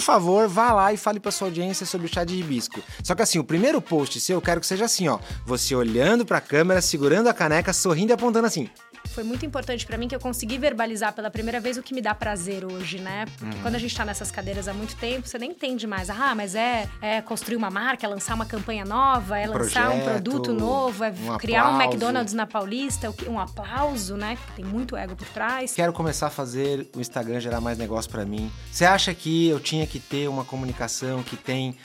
por favor, vá lá e fale pra sua audiência sobre o chá de hibisco. Só que assim, o primeiro post seu, eu quero que seja assim, ó. Você olhando pra câmera, segurando a caneca, sorrindo e apontando assim. Foi muito importante pra mim que eu consegui verbalizar pela primeira vez o que me dá prazer hoje, né? Porque Uhum. quando a gente tá nessas cadeiras há muito tempo, você nem entende mais. Ah, mas é, é construir uma marca, é lançar uma campanha nova, é lançar um projeto, produto novo, é um criar um aplauso. McDonald's na Paulista, um aplauso, né? Tem muito ego por trás. Quero começar a fazer o Instagram gerar mais negócio pra mim. Você acha que eu tinha que ter uma comunicação que tem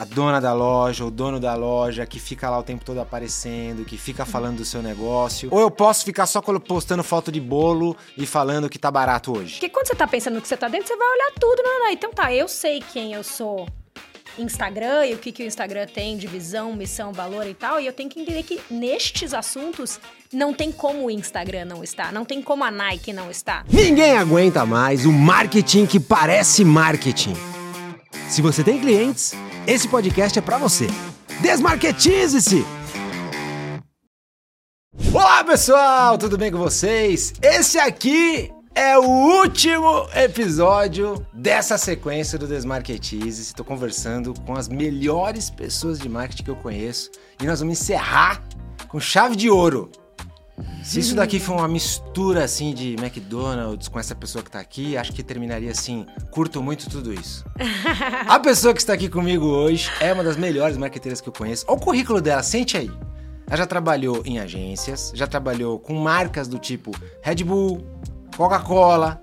a dona da loja, o dono da loja, que fica lá o tempo todo aparecendo, que fica falando do seu negócio? Ou eu posso ficar só postando foto de bolo e falando que tá barato hoje? Porque quando você tá pensando no que você tá dentro, você vai olhar tudo, não, não. Então tá, eu sei quem eu sou. Instagram e o que, que o Instagram tem de visão, missão, valor e tal, e eu tenho que entender que nestes assuntos não tem como o Instagram não estar, não tem como a Nike não estar. Ninguém aguenta mais o marketing que parece marketing. Se você tem clientes, esse podcast é pra você. Desmarketize-se! Olá pessoal, tudo bem com vocês? Esse aqui é o último episódio dessa sequência do Desmarketize. Estou conversando com as melhores pessoas de marketing que eu conheço e nós vamos encerrar com chave de ouro. Se isso daqui for uma mistura assim de McDonald's com essa pessoa que tá aqui, acho que terminaria assim, curto muito tudo isso. A pessoa que está aqui comigo hoje é uma das melhores marqueteiras que eu conheço. Olha o currículo dela, sente aí. Ela já trabalhou em agências, já trabalhou com marcas do tipo Red Bull, Coca-Cola,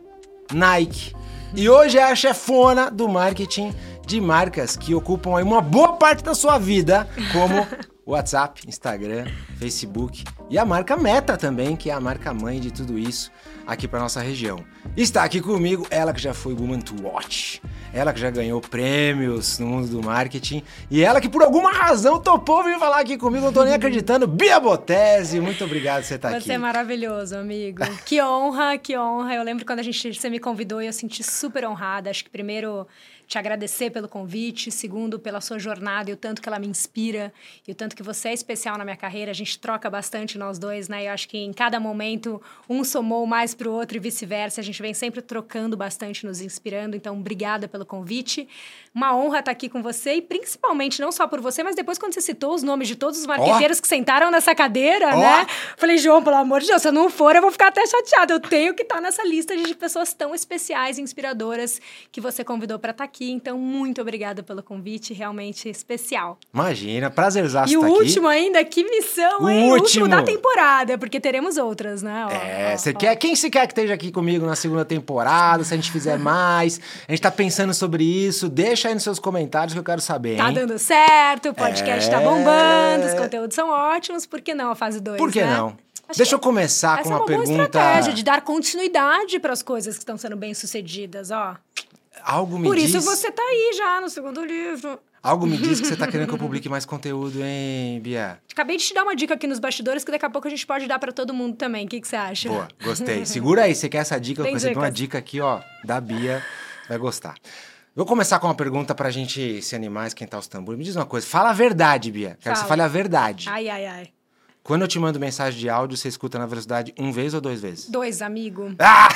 Nike. E hoje é a chefona do marketing de marcas que ocupam aí uma boa parte da sua vida, como WhatsApp, Instagram, Facebook e a marca Meta também, que é a marca mãe de tudo isso aqui para nossa região. Está aqui comigo ela que já foi Woman to Watch, ela que já ganhou prêmios no mundo do marketing e ela que por alguma razão topou vir falar aqui comigo, não tô nem acreditando. Bia Botese, muito obrigado por você estar aqui. Você é maravilhoso, amigo. Que honra, que honra. Eu lembro quando a gente você me convidou e eu senti super honrada. Acho que primeiro te agradecer pelo convite, segundo pela sua jornada e o tanto que ela me inspira e o tanto que você é especial na minha carreira. A gente troca bastante nós dois, né? Eu acho que em cada momento um somou mais pro outro e vice-versa. A gente vem sempre trocando bastante, nos inspirando. Então, obrigada pelo convite. Uma honra estar aqui com você e principalmente não só por você, mas depois quando você citou os nomes de todos os marqueteiros que sentaram nessa cadeira, Ó. né? Falei, João, pelo amor de Deus, se eu não for, eu vou ficar até chateada. Eu tenho que estar nessa lista de pessoas tão especiais e inspiradoras que você convidou para estar aqui. Então, muito obrigada pelo convite, realmente especial. Imagina, prazerzaço e o aqui. último ainda, que missão, O hein? O último. último da temporada, porque teremos outras, né? Ó, É, você quer, quem se quer que esteja aqui comigo na segunda temporada, se a gente fizer mais, a gente tá pensando sobre isso, deixa aí nos seus comentários que eu quero saber, Tá hein? dando certo, o podcast tá É. bombando, os conteúdos são ótimos, por que não a fase 2? Por que né? não? Acho Deixa eu começar com é uma, uma boa pergunta. estratégia de dar continuidade para as coisas que estão sendo bem sucedidas, ó. Algo me Por diz. isso você tá aí já no segundo livro. Algo me diz que você tá querendo que eu publique mais conteúdo, hein, Bia? Acabei de te dar uma dica aqui nos bastidores que daqui a pouco a gente pode dar para todo mundo também. O que, que você acha? Boa, gostei. Segura aí, você quer essa dica? Tem eu recebi uma dica aqui, ó, da Bia. Vai gostar. Vou começar com uma pergunta pra gente se animar, esquentar os tambores. Me diz uma coisa, fala a verdade, Bia. Quero que você Fala. fale a verdade. Ai, ai, ai. Quando eu te mando mensagem de áudio, você escuta na velocidade um vez ou duas vezes? Dois, amigo. Ah!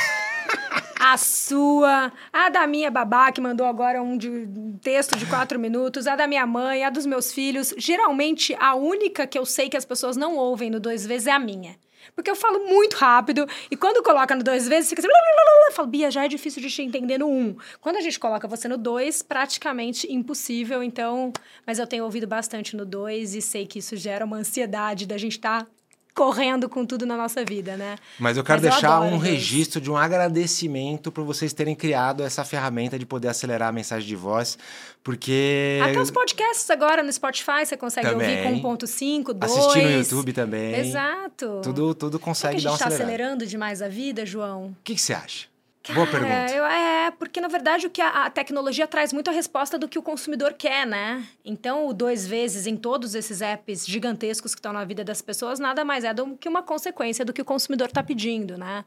A sua, a da minha babá, que mandou agora um, de, um texto de quatro minutos, a da minha mãe, a dos meus filhos. Geralmente, a única que eu sei que as pessoas não ouvem no dois vezes é a minha. Porque eu falo muito rápido e quando coloca no dois vezes, fica assim. blá, blá, blá. Eu falo, Bia, já é difícil de te entender no um. Quando a gente coloca você no dois, praticamente impossível. Então, mas eu tenho ouvido bastante no dois e sei que isso gera uma ansiedade da gente estar correndo com tudo na nossa vida, né? Mas eu quero Mas eu deixar adoro um dois. registro de um agradecimento por vocês terem criado essa ferramenta de poder acelerar a mensagem de voz, porque Até os podcasts agora no Spotify você consegue Também. ouvir com 1.5, 2. assistir no YouTube também. Exato. Tudo, tudo Será que consegue a gente dar uma está acelerando demais a vida, João? O que, que você acha? Boa Cara, pergunta. eu- é, porque na verdade o que a, a tecnologia traz muito a resposta do que o consumidor quer, né? Então, o dois vezes em todos esses apps gigantescos que estão na vida das pessoas, nada mais é do que uma consequência do que o consumidor está pedindo, né?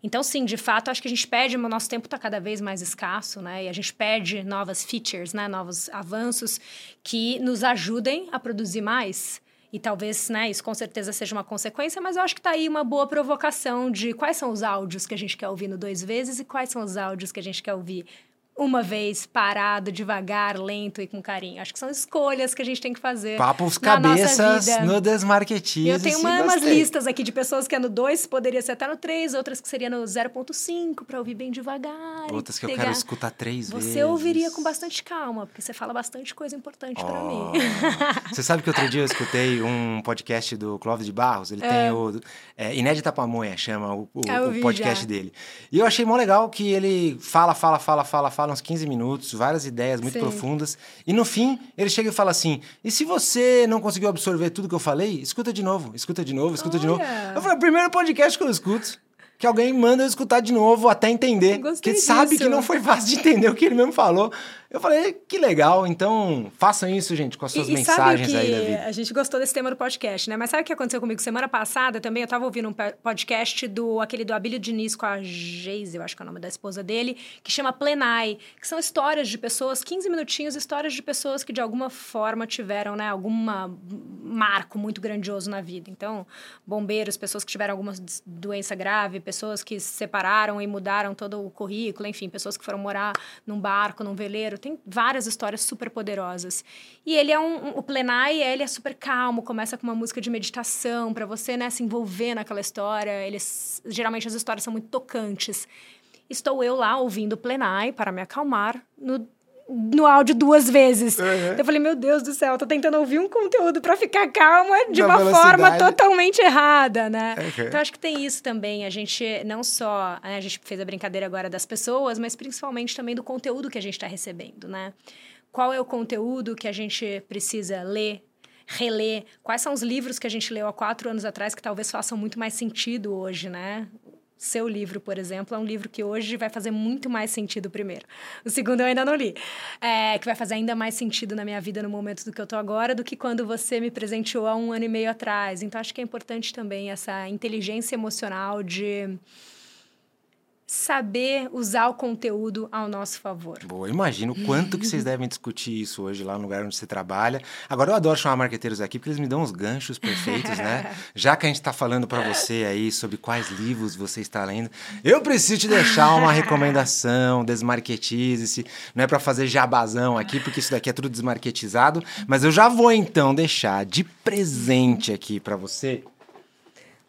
Então, sim, de fato, acho que a gente perde, o nosso tempo está cada vez mais escasso, né? E a gente perde novas features, né? Novos avanços que nos ajudem a produzir mais. E talvez, né, isso com certeza seja uma consequência, mas eu acho que tá aí uma boa provocação de quais são os áudios que a gente quer ouvir no dois vezes e quais são os áudios que a gente quer ouvir uma vez, parado, devagar, lento e com carinho. Acho que são escolhas que a gente tem que fazer. Papos cabeças no Desmarketize. Eu tenho uma- umas listas aqui de pessoas que é no 2, poderia ser até no 3, outras que seria no 0.5, para ouvir bem devagar. Outras que eu pegar. quero escutar três vezes. Você ouviria com bastante calma, porque você fala bastante coisa importante pra Oh. mim. Você sabe que outro dia eu escutei um podcast do Clóvis de Barros, ele tem o é, Inédita Pamonha, chama o, o- eu o podcast já. dele. E eu achei mó legal que ele fala, fala, fala, fala, fala uns 15 minutos, várias ideias muito Sim. profundas. E no fim, ele chega e fala assim: e se você não conseguiu absorver tudo que eu falei, escuta de novo, escuta de novo, escuta de novo. Olha. Eu falei, o primeiro podcast que eu escuto. Que alguém manda eu escutar de novo até entender. Porque sabe que não foi fácil de entender o que ele mesmo falou. Eu falei, que legal. Então, façam isso, gente, com as suas E- mensagens aí da vida. A gente gostou desse tema do podcast, né? Mas sabe o que aconteceu comigo semana passada também? Eu tava ouvindo um podcast do aquele do Abílio Diniz com a Geise, eu acho que é o nome da esposa dele, que chama Plenai, que são histórias de pessoas, 15 minutinhos, histórias de pessoas que de alguma forma tiveram, né, alguma marco muito grandioso na vida. Então, bombeiros, pessoas que tiveram alguma doença grave, pessoas que se separaram e mudaram todo o currículo, enfim, pessoas que foram morar num barco, num veleiro. Tem várias histórias super poderosas. E ele é um, um- o Plenai, ele é super calmo, começa com uma música de meditação para você, né, se envolver naquela história. Eles geralmente as histórias são muito tocantes. Estou eu lá ouvindo o Plenai para me acalmar no no áudio duas vezes. Eu falei, meu Deus do céu, tô tentando ouvir um conteúdo para ficar calma de Na uma forma velocidade. totalmente errada, né? Uhum. Então acho que tem isso também. A gente não só, né, a gente fez a brincadeira agora das pessoas, mas principalmente também do conteúdo que a gente está recebendo, né? Qual é o conteúdo que a gente precisa ler, reler? Quais são os livros que a gente leu há quatro anos atrás que talvez façam muito mais sentido hoje, né? Seu livro, por exemplo, é um livro que hoje vai fazer muito mais sentido primeiro. O segundo eu ainda não li. É, que vai fazer ainda mais sentido na minha vida no momento do que eu tô agora do que quando você me presenteou há um ano e meio atrás. Então, acho que é importante também essa inteligência emocional de saber usar o conteúdo ao nosso favor. Boa, imagino o quanto que vocês devem discutir isso hoje lá no lugar onde você trabalha. Agora, eu adoro chamar marqueteiros aqui porque eles me dão os ganchos perfeitos, né? Já que a gente está falando para você aí sobre quais livros você está lendo, eu preciso te deixar uma recomendação, desmarketize-se. Não é para fazer jabazão aqui, porque isso daqui é tudo desmarketizado, mas eu já vou então deixar de presente aqui para você.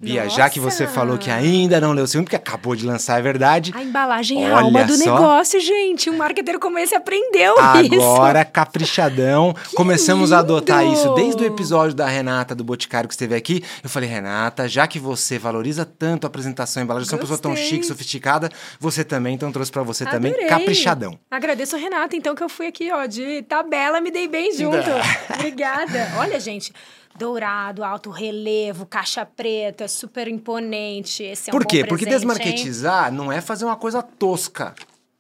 Bia, já que você Nossa! falou que ainda não leu o segundo, porque acabou de lançar, é verdade. A embalagem é a alma do só. negócio, gente. Um marqueteiro como esse aprendeu isso. Agora, caprichadão. Começamos a adotar lindo! isso desde o episódio da Renata do Boticário que esteve aqui. Eu falei, Renata, já que você valoriza tanto a apresentação e embalagem, você é uma pessoa tão chique, sofisticada, você também, então trouxe pra você também Adorei. caprichadão. Agradeço a Renata, então, que eu fui aqui, ó, de tabela, me dei bem junto. Obrigada. Olha, gente, dourado, alto relevo, caixa preta, super imponente. Esse é um Por bom quê? Porque presente, hein? desmarketizar não é fazer uma coisa tosca.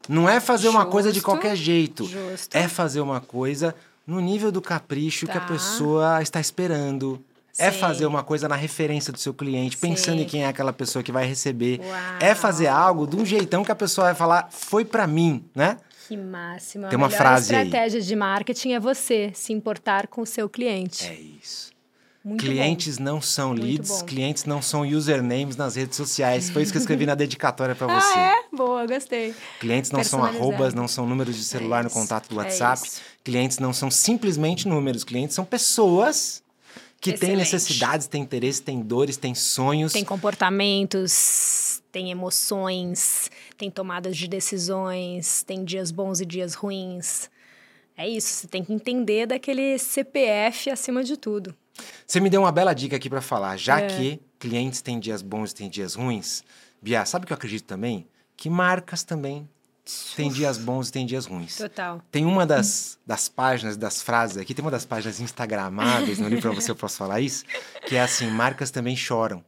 Não é fazer uma coisa de Justo, qualquer jeito. justo. É fazer uma coisa no nível do capricho que a Tá. pessoa está esperando. É Sim. fazer uma coisa na referência do seu cliente, pensando Sim. em quem é aquela pessoa que vai receber. Uau. É fazer algo de um jeitão que a pessoa vai falar, foi pra mim, né? Que máximo. Tem a uma frase aí. estratégia de marketing é você se importar com o seu cliente. É isso. Muito clientes não são leads, bom. clientes não são usernames nas redes sociais. Foi isso que eu escrevi na dedicatória pra você. Ah, é? Boa, gostei. Clientes não são arrobas, não são números de celular no isso, contato do é WhatsApp. isso. clientes não são simplesmente números. Clientes são pessoas que têm Excelente. necessidades, têm interesses, têm dores, têm sonhos. Tem comportamentos, tem emoções, tem tomadas de decisões, tem dias bons e dias ruins. É isso, você tem que entender daquele CPF acima de tudo. Você me deu uma bela dica aqui para falar. Já É. que clientes têm dias bons e têm dias ruins, Bia, sabe o que eu acredito também? Que marcas também têm dias bons e têm dias ruins. Total. Tem uma das, das páginas, das frases aqui, tem uma das páginas instagramáveis no livro para você, eu posso falar isso, que é assim, marcas também choram.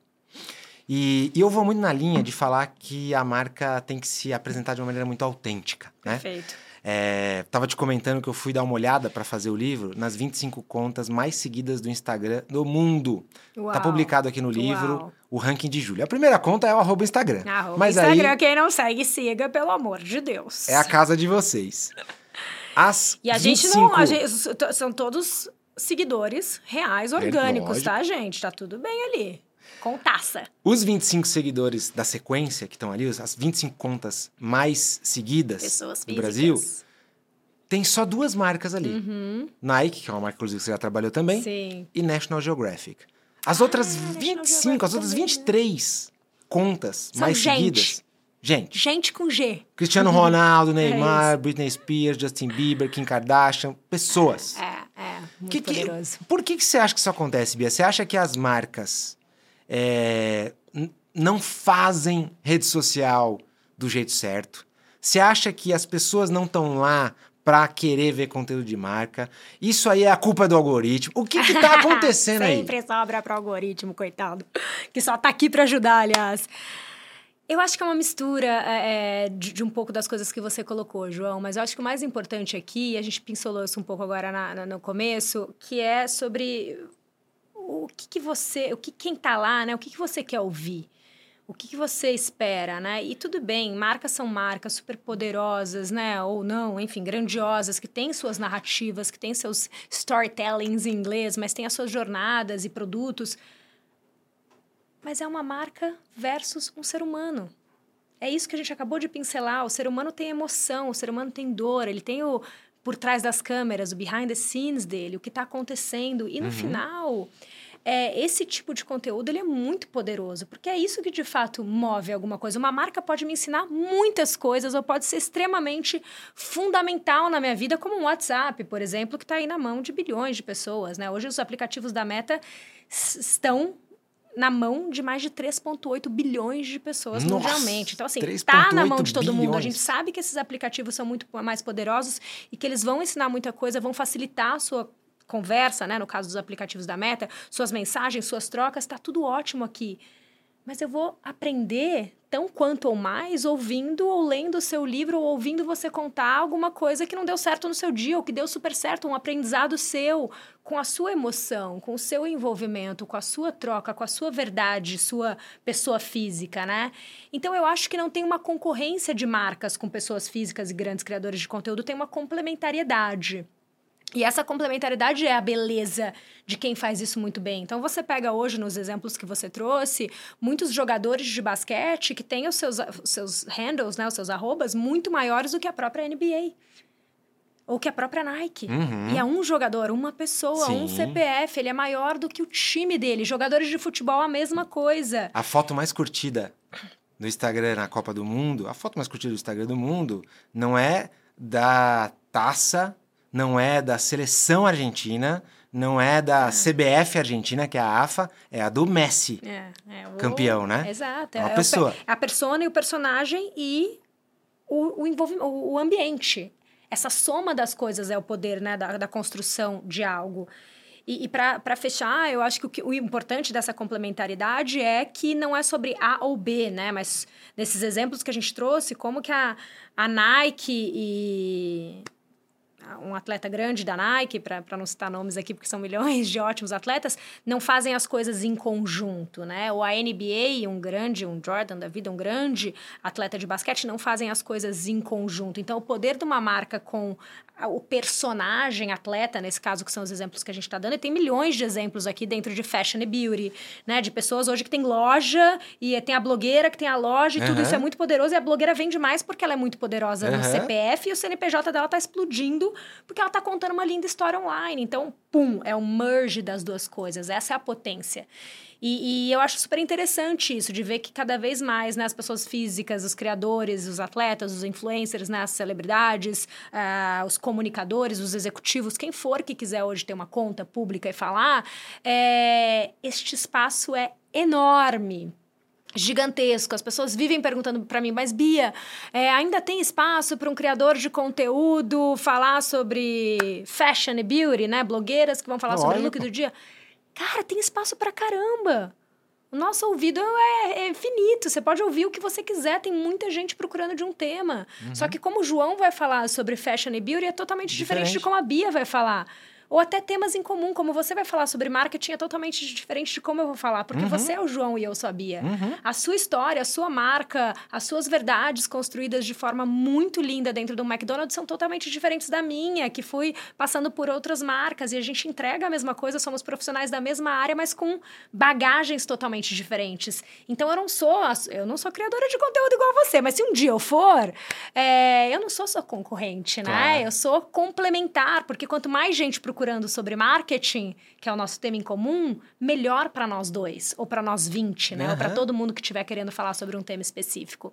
E, e eu vou muito na linha de falar que a marca tem que se apresentar de uma maneira muito autêntica, né? Perfeito. É, tava te comentando que eu fui dar uma olhada para fazer o livro nas 25 contas mais seguidas do Instagram do mundo. Uau. Tá publicado aqui no livro Uau. o ranking de julho. A primeira conta é o arroba Instagram. Arroba mas Instagram, aí quem não segue, siga, pelo amor de Deus. é a casa de vocês. As E a gente 25 não. a gente- são todos seguidores reais, orgânicos, lógico. tá, gente? Tá tudo bem ali. Contaça. Os 25 seguidores da sequência que estão ali, as 25 contas mais seguidas do. Brasil, tem só duas marcas ali. Uhum. Nike, que é uma marca inclusive que você já trabalhou também, Sim. e National Geographic. As outras Ah, National 25, as outras também, né? 23 contas São mais gente. seguidas. Gente, Gente com G. Cristiano Ronaldo, Neymar, É. Britney Spears, Justin Bieber, Kim Kardashian, pessoas. É, é. Muito Que- que- por que, que você acha que isso acontece, Bia? Você acha que as marcas é, não fazem rede social do jeito certo? Você acha que as pessoas não estão lá para querer ver conteúdo de marca? Isso aí é a culpa do algoritmo. O que que tá acontecendo aí? Sempre sobra pro algoritmo, coitado. Que só tá aqui pra ajudar, aliás. Eu acho que é uma mistura é, é, de, de um pouco das coisas que você colocou, João, mas eu acho que o mais importante aqui, a gente pincelou isso um pouco agora na- na- no começo, que é sobre o que, que você, o que quem tá lá, né? O que, que você quer ouvir? O que, que você espera, né? E tudo bem, marcas são marcas super poderosas, né? Ou não, enfim, grandiosas, que têm suas narrativas, que têm seus storytellings em inglês, mas têm as suas jornadas e produtos. Mas é uma marca versus um ser humano. É isso que a gente acabou de pincelar. O ser humano tem emoção, o ser humano tem dor, ele tem o por trás das câmeras, o behind the scenes dele, o que está acontecendo. E no final, é, esse tipo de conteúdo ele é muito poderoso, porque é isso que de fato move alguma coisa. Uma marca pode me ensinar muitas coisas, ou pode ser extremamente fundamental na minha vida, como um WhatsApp, por exemplo, que está aí na mão de bilhões de pessoas. Né? Hoje os aplicativos da Meta estão na mão de mais de 3,8 bilhões de pessoas Nossa, mundialmente. Então, assim, tá na mão 3,8 de todo mundo. A bilhões. gente sabe que esses aplicativos são muito mais poderosos e que eles vão ensinar muita coisa, vão facilitar a sua conversa, né? No caso dos aplicativos da Meta, suas mensagens, suas trocas, tá tudo ótimo aqui. Mas eu vou aprender tão quanto ou mais ouvindo ou lendo o seu livro ou ouvindo você contar alguma coisa que não deu certo no seu dia ou que deu super certo, um aprendizado seu, com a sua emoção, com o seu envolvimento, com a sua troca, com a sua verdade, sua pessoa física, né? Então eu acho que não tem uma concorrência de marcas com pessoas físicas e grandes criadores de conteúdo, tem uma complementariedade. E essa complementariedade é a beleza de quem faz isso muito bem. Então, você pega hoje, nos exemplos que você trouxe, muitos jogadores de basquete que têm os seus, os seus handles, né, os seus arrobas, muito maiores do que a própria NBA. Ou que a própria Nike. Uhum. E é um jogador, uma pessoa, um Sim. CPF. Ele é maior do que o time dele. Jogadores de futebol, a mesma coisa. A foto mais curtida no Instagram na Copa do Mundo, a foto mais curtida do Instagram do mundo, não é da taça, não é da seleção argentina, não é da CBF argentina, que é a AFA, é a do Messi. É, é o- Campeão, né? Exato. É o pe- pessoa. a persona e o personagem e o, o, envolvimento, o, o ambiente. Essa soma das coisas é o poder né, da, da construção de algo. E, e para fechar, eu acho que o, que o importante dessa complementaridade é que não é sobre A ou B, né? Mas nesses exemplos que a gente trouxe, como que a, a Nike e um atleta grande da Nike, para não citar nomes aqui, porque são milhões de ótimos atletas, não fazem as coisas em conjunto, né? Ou a NBA, um grande, um Jordan da vida, um grande atleta de basquete, não fazem as coisas em conjunto. Então, o poder de uma marca com o personagem atleta, nesse caso, que são os exemplos que a gente está dando, e tem milhões de exemplos aqui dentro de fashion e beauty, né? De pessoas hoje que tem loja e tem a blogueira que tem a loja e tudo Aham. isso é muito poderoso e a blogueira vende mais porque ela é muito poderosa no Aham. CPF e o CNPJ dela tá explodindo porque ela tá contando uma linda história online. Então, pum, é o merge das duas coisas. Essa é a potência. E, e eu acho super interessante isso, de ver que cada vez mais né, as pessoas físicas, os criadores, os atletas, os influencers, né, as celebridades, ah, os comunicadores, os executivos, quem for que quiser hoje ter uma conta pública e falar, é, este espaço é enorme gigantesco. As pessoas vivem perguntando para mim, mas Bia, é, ainda tem espaço para um criador de conteúdo falar sobre fashion e beauty, né? Blogueiras que vão falar sobre o look do dia. Cara, tem espaço para caramba. O nosso ouvido é, é finito, você pode ouvir o que você quiser, tem muita gente procurando de um tema. Uhum. Só que como o João vai falar sobre fashion e beauty, é totalmente diferente, Diferente. de como a Bia vai falar. Ou até temas em comum, como você vai falar sobre marketing é totalmente diferente de como eu vou falar, porque uhum. você é o João e eu sou a Bia. Uhum. A sua história, a sua marca, as suas verdades construídas de forma muito linda dentro do McDonald's são totalmente diferentes da minha, que fui passando por outras marcas e a gente entrega a mesma coisa, somos profissionais da mesma área, mas com bagagens totalmente diferentes. Então eu não sou, eu não sou criadora de conteúdo igual a você, mas se um dia eu for, é, eu não sou sua concorrente, né? Claro. Eu sou complementar, porque quanto mais gente procurando sobre marketing, que é o nosso tema em comum, melhor para nós dois, ou para nós 20, né? Uhum. Ou para todo mundo que estiver querendo falar sobre um tema específico.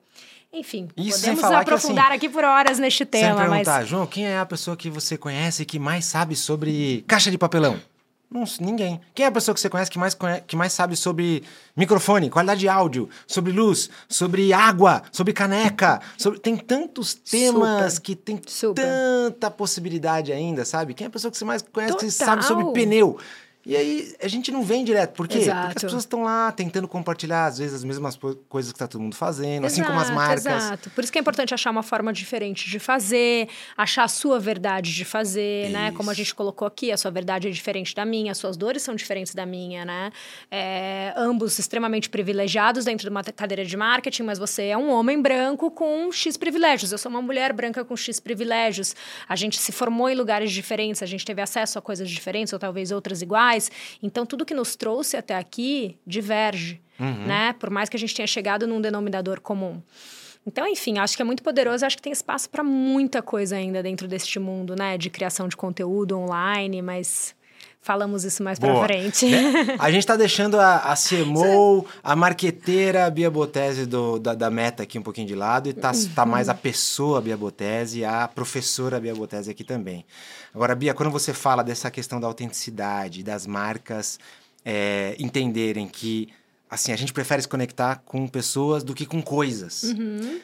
Enfim, Isso podemos aprofundar que, assim, aqui por horas neste tema. Sem perguntar, mas... João, quem é a pessoa que você conhece que mais sabe sobre caixa de papelão? Não, ninguém. Quem é a pessoa que você conhece que mais, conhece, que mais sabe sobre microfone, qualidade de áudio, sobre luz, sobre água, sobre caneca? Sobre... Tem tantos temas Super. que tem Super. tanta possibilidade ainda, sabe? Quem é a pessoa que você mais conhece Total. que sabe sobre pneu? E aí a gente não vem direto. Por quê? Exato. Porque as pessoas estão lá tentando compartilhar, às vezes, as mesmas coisas que está todo mundo fazendo, exato, assim como as marcas. Exato. Por isso que é importante achar uma forma diferente de fazer, achar a sua verdade de fazer, isso. né? Como a gente colocou aqui, a sua verdade é diferente da minha, as suas dores são diferentes da minha, né? É, ambos extremamente privilegiados dentro de uma cadeira de marketing, mas você é um homem branco com X privilégios. Eu sou uma mulher branca com X privilégios. A gente se formou em lugares diferentes, a gente teve acesso a coisas diferentes, ou talvez outras iguais Então, tudo que nos trouxe até aqui diverge, uhum. né? Por mais que a gente tenha chegado num denominador comum. Então, enfim, acho que é muito poderoso. Acho que tem espaço para muita coisa ainda dentro deste mundo, né? De criação de conteúdo online, mas falamos isso mais para frente. Né? A gente está deixando a, a CMO, a marqueteira a Bia Botese do, da, da, Meta aqui um pouquinho de lado e tá, uhum. tá mais a pessoa Bia Botese, a professora Bia Botese aqui também. Agora, Bia, quando você fala dessa questão da autenticidade, das marcas é, entenderem que assim a gente prefere se conectar com pessoas do que com coisas. Uhum.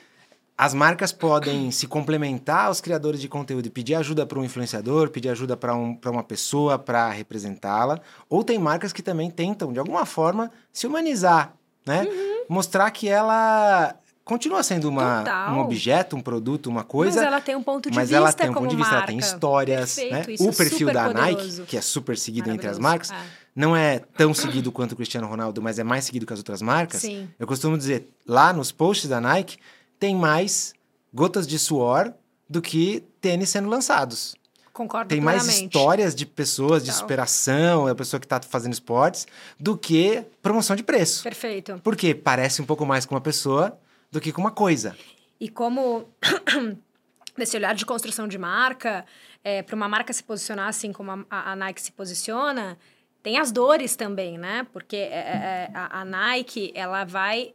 As marcas podem se complementar aos criadores de conteúdo e pedir ajuda para um influenciador, pedir ajuda para um, uma pessoa para representá-la. Ou tem marcas que também tentam, de alguma forma, se humanizar, né? Uhum. Mostrar que ela continua sendo uma, um objeto, um produto, uma coisa. Mas ela tem um ponto de mas vista. Mas ela tem um ponto de vista, marca. ela tem histórias. né? O é perfil da poderoso. Nike, que é super seguido entre as marcas, é. não é tão seguido quanto o Cristiano Ronaldo, mas é mais seguido que as outras marcas. Sim. Eu costumo dizer, lá nos posts da Nike, tem mais gotas de suor do que tênis sendo lançados. Concordo Tem plenamente. mais histórias de pessoas, de superação, a pessoa que está fazendo esportes, do que promoção de preço. Perfeito. Porque parece um pouco mais com uma pessoa do que com uma coisa. E como nesse olhar de construção de marca, é, para uma marca se posicionar assim como a, a, Nike se posiciona, tem as dores também, né? Porque é, é, é a, a Nike ela vai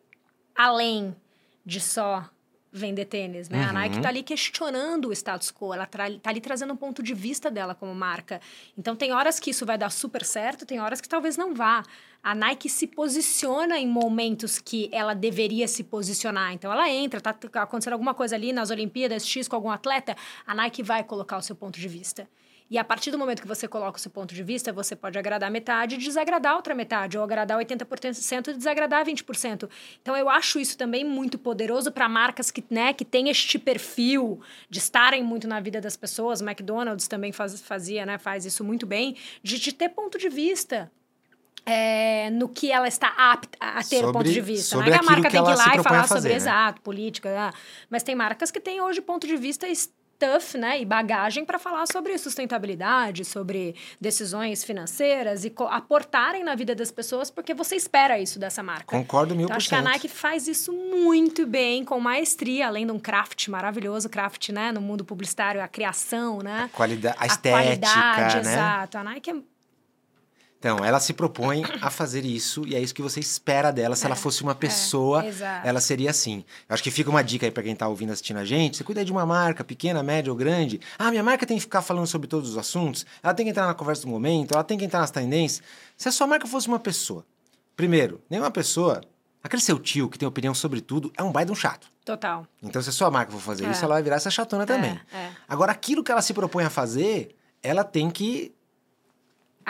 além de só vender tênis, né? Uhum. A Nike está ali questionando o status quo, ela está ali trazendo um ponto de vista dela como marca. Então tem horas que isso vai dar super certo, tem horas que talvez não vá. A Nike se posiciona em momentos que ela deveria se posicionar. Então ela entra, tá acontecendo alguma coisa ali nas Olimpíadas X com algum atleta, a Nike vai colocar o seu ponto de vista. E a partir do momento que você coloca o seu ponto de vista, você pode agradar metade e desagradar outra metade, ou agradar 80% e desagradar 20%. Então eu acho isso também muito poderoso para marcas que, né, que têm este perfil de estarem muito na vida das pessoas. O McDonald's também faz, fazia, né, faz isso muito bem, de, de ter ponto de vista. É, no que ela está apta a ter sobre, ponto de vista. Não é que a marca que tem que ir lá e falar sobre, né? exato, política. Ah, mas tem marcas que têm hoje ponto de vista stuff, né, e bagagem para falar sobre sustentabilidade, sobre decisões financeiras e aportarem na vida das pessoas, porque você espera isso dessa marca. Concordo mil então, por cento. Acho que a Nike faz isso muito bem, com maestria, além de um craft maravilhoso, craft, né, no mundo publicitário, a criação, né? A qualidade, a, a estética, qualidade, né? Exato. A Nike é então, ela se propõe a fazer isso e é isso que você espera dela. Se é, ela fosse uma é, pessoa, é, ela seria assim. Eu acho que fica uma dica aí para quem tá ouvindo, assistindo a gente. Você cuida de uma marca, pequena, média ou grande. Ah, minha marca tem que ficar falando sobre todos os assuntos. Ela tem que entrar na conversa do momento, ela tem que entrar nas tendências. Se a sua marca fosse uma pessoa, primeiro, nenhuma pessoa, aquele seu tio que tem opinião sobre tudo, é um baita um chato. Total. Então, se a sua marca for fazer é. isso, ela vai virar essa chatona também. É, Agora, aquilo que ela se propõe a fazer, ela tem que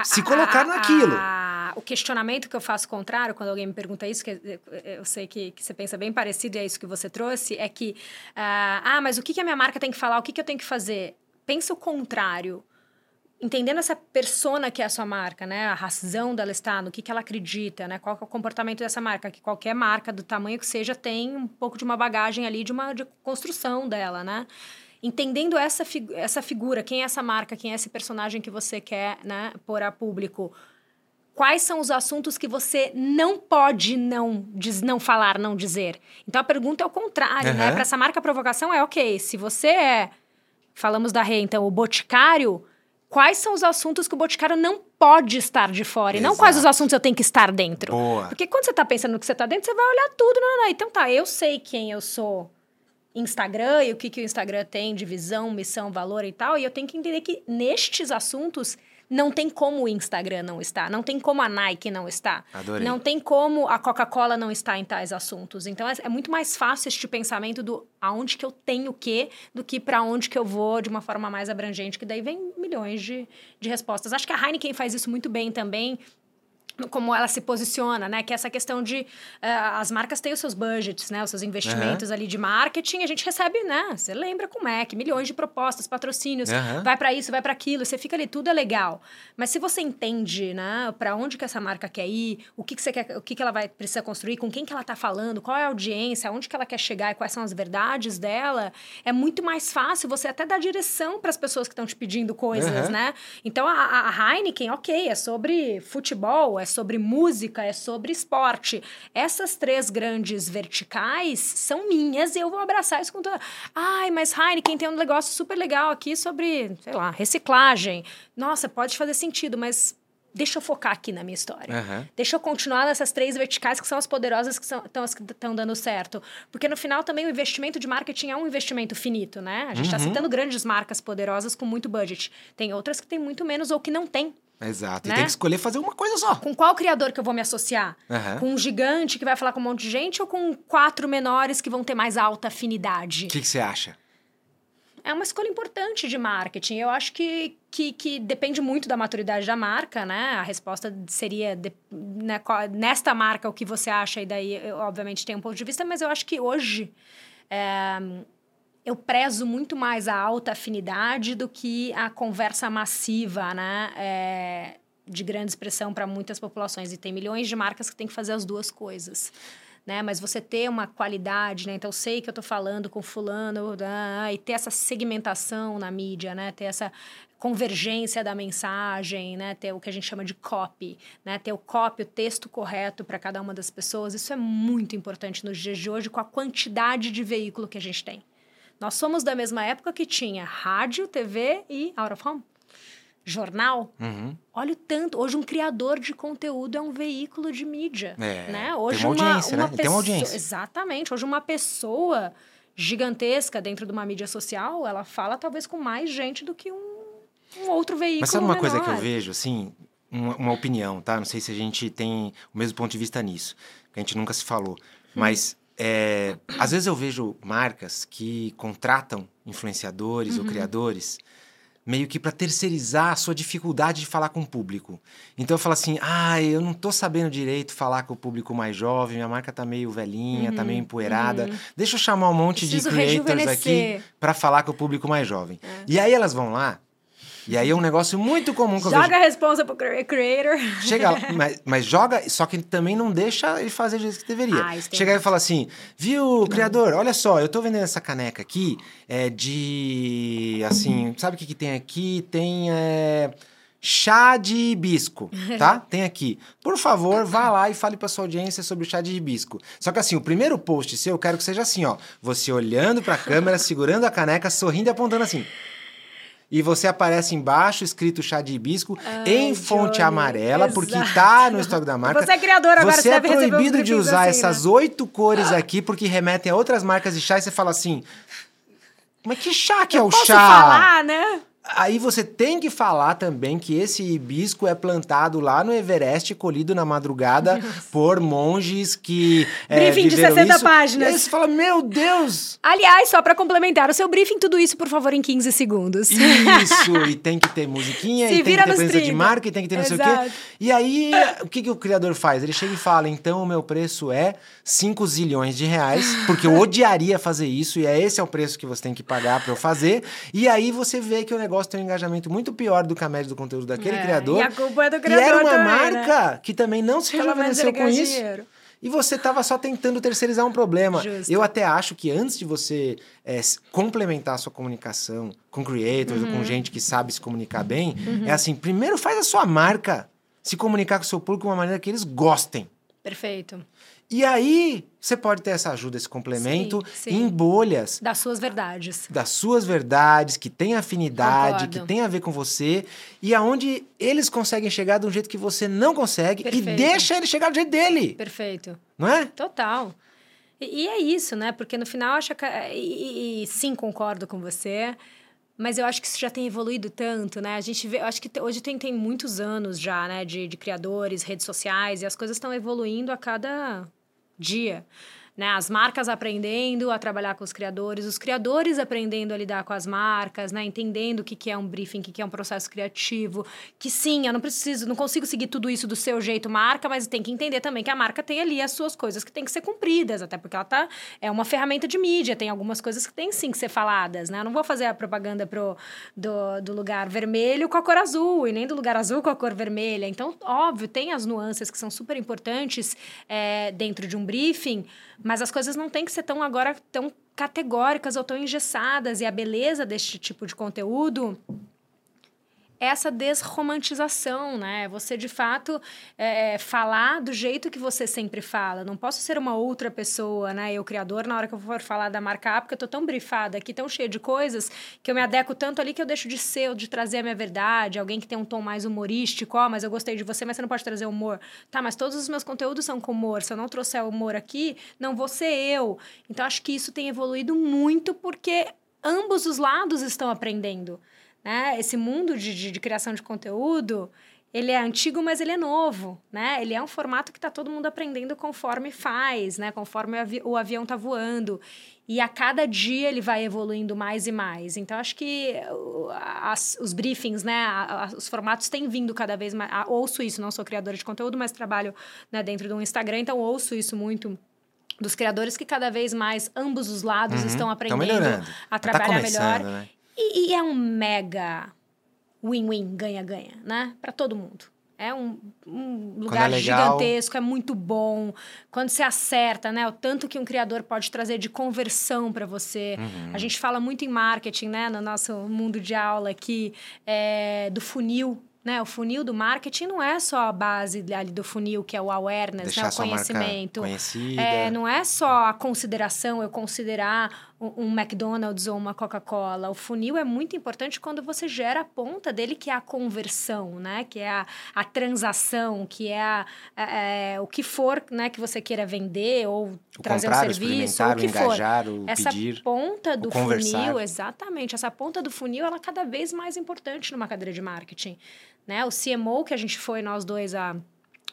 se colocar naquilo. o questionamento que eu faço contrário, quando alguém me pergunta isso, que eu sei que, que você pensa bem parecido e é isso que você trouxe, é que, uh, ah, mas o que, que a minha marca tem que falar, o que, que eu tenho que fazer? Pensa o contrário. entendendo essa persona que é a sua marca, né? A razão dela estar, no que, que ela acredita, né? Qual é o comportamento dessa marca? Que qualquer marca, do tamanho que seja, tem um pouco de uma bagagem ali, de uma de construção dela, né? Entendendo essa, figu essa figura, quem é essa marca, quem é esse personagem que você quer né, pôr a público, quais são os assuntos que você não pode não, diz, não falar, não dizer. Então, a pergunta é o contrário, uhum. né? Para essa marca, a provocação é, ok, se você é, falamos da Rê, então, o boticário quais são os assuntos que o Boticário não pode estar de fora Exato. e não quais os assuntos eu tenho que estar dentro. Boa. Porque quando você está pensando no que você está dentro, você vai olhar tudo. Não, não, não. Então tá, eu sei quem eu sou Instagram e o que, que o Instagram tem de visão, missão, valor e tal, e eu tenho que entender que nestes assuntos não tem como o Instagram não estar, não tem como a Nike não estar, Adorei. não tem como a Coca-Cola não estar em tais assuntos. Então é, é, muito mais fácil este pensamento do aonde que eu tenho o quê do que para onde que eu vou de uma forma mais abrangente, que daí vem milhões de, de respostas. Acho que a Heineken faz isso muito bem também como ela se posiciona, né? Que é essa questão de uh, as marcas têm os seus budgets, né? Os seus investimentos uhum. ali de marketing, a gente recebe, né? Você lembra como é que milhões de propostas, patrocínios, uhum. vai para isso, vai para aquilo, você fica ali tudo é legal. Mas se você entende, né, para onde que essa marca quer ir, o que que você quer, o que que ela vai precisar construir, com quem que ela tá falando, qual é a audiência, aonde que ela quer chegar e quais são as verdades dela, é muito mais fácil você até dar direção para as pessoas que estão te pedindo coisas, uhum. né? Então a, a Heineken, OK, é sobre futebol, é sobre música, é sobre esporte. Essas três grandes verticais são minhas e eu vou abraçar isso com toda. Ai, mas Heineken tem um negócio super legal aqui sobre, sei lá, reciclagem. Nossa, pode fazer sentido, mas deixa eu focar aqui na minha história. Uhum. Deixa eu continuar nessas três verticais que são as poderosas, que são estão as que estão dando certo. Porque no final também o investimento de marketing é um investimento finito, né? A gente está uhum. citando grandes marcas poderosas com muito budget. Tem outras que têm muito menos ou que não têm Exato. Né? E tem que escolher fazer uma coisa só. Com qual criador que eu vou me associar? Uhum. Com um gigante que vai falar com um monte de gente ou com quatro menores que vão ter mais alta afinidade? O que, você acha? É uma escolha importante de marketing. Eu acho que, que, que, depende muito da maturidade da marca, né? A resposta seria de, né, nesta marca o que você acha, e daí, eu, obviamente, tem um ponto de vista, mas eu acho que hoje. É, eu prezo muito mais a alta afinidade do que a conversa massiva, né? É, de grande expressão para muitas populações. E tem milhões de marcas que têm que fazer as duas coisas. Né? Mas você ter uma qualidade, né? Então, sei que eu estou falando com fulano ah, e ter essa segmentação na mídia, né? Ter essa convergência da mensagem, né? Ter o que a gente chama de copy, né? Ter o copy, o texto correto para cada uma das pessoas. Isso é muito importante nos dias de hoje com a quantidade de veículo que a gente tem. Nós somos da mesma época que tinha rádio, TV e out of home. Jornal. Uhum. Olha o tanto. Hoje, um criador de conteúdo é um veículo de mídia. É, né? Hoje, tem uma audiência, uma, uma né? Pessoa, tem uma audiência. Exatamente. Hoje, uma pessoa gigantesca dentro de uma mídia social, ela fala talvez com mais gente do que um, um outro veículo. Mas sabe uma menor. coisa que eu vejo, assim, uma, uma, opinião, tá? Não sei se a gente tem o mesmo ponto de vista nisso, a gente nunca se falou. Hum. Mas é, às vezes eu vejo marcas que contratam influenciadores uhum. ou criadores meio que para terceirizar a sua dificuldade de falar com o público. Então eu falo assim: "Ah, eu não tô sabendo direito falar com o público mais jovem, minha marca tá meio velhinha, uhum. tá meio uhum. empoeirada. Uhum. Deixa eu chamar um monte Preciso de creators aqui para falar com o público mais jovem". É. E aí elas vão lá e aí é um negócio muito comum que eu Joga vejo. a responsa pro creator. Chega lá, mas, mas joga, só que também não deixa ele fazer do jeito que deveria. Ah, Chega aí e fala assim, viu, criador, olha só, eu tô vendendo essa caneca aqui é de, assim, sabe o que, que tem aqui? Tem... É, chá de hibisco, tá? Tem aqui. Por favor, vá lá e fale para sua audiência sobre o chá de hibisco. Só que assim, o primeiro post seu, eu quero que seja assim, ó, você olhando para a câmera, segurando a caneca, sorrindo e apontando assim e você aparece embaixo escrito chá de hibisco Ai, em fonte amarela, exato. porque tá no estoque da marca. Você é criador agora, você, você é proibido de usar assim, essas né? oito cores aqui porque remetem a outras marcas de chá e você fala assim: "Mas que chá que Eu é o posso chá?" falar, né? Aí você tem que falar também que esse hibisco é plantado lá no Everest, colhido na madrugada Nossa. por monges que. É, briefing de 60 isso. páginas. E aí você fala, meu Deus! Aliás, só para complementar, o seu briefing, tudo isso, por favor, em 15 segundos. Isso, e tem que ter musiquinha, Se e tem que ter presença 30. de marca, e tem que ter não Exato. sei o quê. E aí, o que, que o criador faz? Ele chega e fala: então o meu preço é 5 zilhões de reais, porque eu odiaria fazer isso, e é esse é o preço que você tem que pagar para eu fazer. E aí você vê que o negócio negócio tem um engajamento muito pior do que a média do conteúdo daquele É, criador. E a culpa é do E criador era uma também, né? marca que também não se rejuvenesceu com isso. dinheiro. E você estava só tentando terceirizar um problema. Justo. Eu até acho que antes de você é, complementar a sua comunicação com creators Uhum. ou com gente que sabe se comunicar bem, é assim: primeiro faz a sua marca se comunicar com o seu público de uma maneira que eles gostem. Perfeito. E aí você pode ter essa ajuda, esse complemento Sim, sim. em bolhas Das suas verdades. das suas verdades, que tem afinidade, Concordo. que tem a ver com você, e aonde eles conseguem chegar de um jeito que você não consegue e Perfeito. deixa ele chegar do jeito dele, Perfeito. não é? Total. E, e é isso, né? Porque no final, acho que, e, e- e sim, concordo com você. Mas eu acho que isso já tem evoluído tanto, né? A gente vê, eu acho que hoje tem, tem muitos anos já, né? De, de criadores, redes sociais, e as coisas estão evoluindo a cada dia. Né? As marcas aprendendo a trabalhar com os criadores, os criadores aprendendo a lidar com as marcas, né? entendendo o que, que é um briefing, o que, que é um processo criativo. Que sim, eu não preciso, não consigo seguir tudo isso do seu jeito marca, mas tem que entender também que a marca tem ali as suas coisas que têm que ser cumpridas, até porque ela tá, é uma ferramenta de mídia, tem algumas coisas que tem sim que ser faladas. Né? Eu não vou fazer a propaganda pro, do, do lugar vermelho com a cor azul, e nem do lugar azul com a cor vermelha. Então, óbvio, tem as nuances que são super importantes é, dentro de um briefing, mas as coisas não têm que ser tão agora tão categóricas ou tão engessadas. E a beleza deste tipo de conteúdo essa desromantização, né? Você de fato é, falar do jeito que você sempre fala. Não posso ser uma outra pessoa, né? Eu, criador, na hora que eu for falar da marca A, porque eu tô tão brifada aqui, tão cheia de coisas, que eu me adequo tanto ali que eu deixo de ser, de trazer a minha verdade. Alguém que tem um tom mais humorístico, ó, mas eu gostei de você, mas você não pode trazer humor. Tá, mas todos os meus conteúdos são com humor. Se eu não trouxer humor aqui, não vou ser eu. Então, acho que isso tem evoluído muito porque ambos os lados estão aprendendo né? Esse mundo de, de, de, criação de conteúdo, ele é antigo, mas ele é novo, né? Ele é um formato que está todo mundo aprendendo conforme faz, né? Conforme o, avi o avião está voando. E a cada dia ele vai evoluindo mais e mais. Então, acho que as, os briefings, né? A, a, os formatos têm vindo cada vez mais... A, ouço isso, não sou criadora de conteúdo, mas trabalho né, dentro do Instagram, então ouço isso muito dos criadores que cada vez mais ambos os lados Uhum, estão aprendendo a Tá trabalhar começando, melhor. né? E, e é um mega win-win, ganha-ganha, né? Para todo mundo. É um, um lugar é gigantesco, é muito bom. Quando você acerta, né? O tanto que um criador pode trazer de conversão para você. Uhum. A gente fala muito em marketing, né? No nosso mundo de aula aqui, é, do funil. Né? O funil do marketing não é só a base ali do funil, que é o awareness, né? o conhecimento. É, não é só a consideração, eu considerar um, McDonald's ou uma Coca-Cola. O funil é muito importante quando você gera a ponta dele, que é a conversão, né? Que é a, a transação, que é, a, é, é, o que for né, que você queira vender ou O trazer um o serviço, ou o o que for. engajar, o Essa pedir. ponta do funil, exatamente, essa ponta do funil, ela é cada vez mais importante numa cadeira de marketing. Né? O CMO que a gente foi, nós dois, há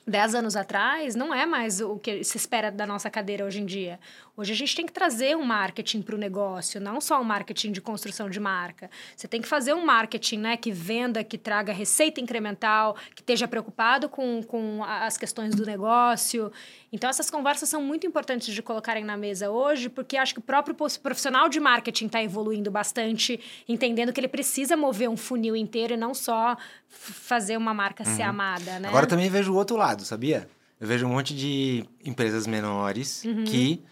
10 anos atrás, não é mais o que se espera da nossa cadeira hoje em dia. Hoje a gente tem que trazer um marketing para o negócio, não só um marketing de construção de marca. Você tem que fazer um marketing né, que venda, que traga receita incremental, que esteja preocupado com, com as questões do negócio. Então, essas conversas são muito importantes de colocarem na mesa hoje, porque acho que o próprio profissional de marketing está evoluindo bastante, entendendo que ele precisa mover um funil inteiro e não só fazer uma marca ser amada. Né? Agora também vejo o outro lado, sabia? Eu vejo um monte de empresas menores Uhum. que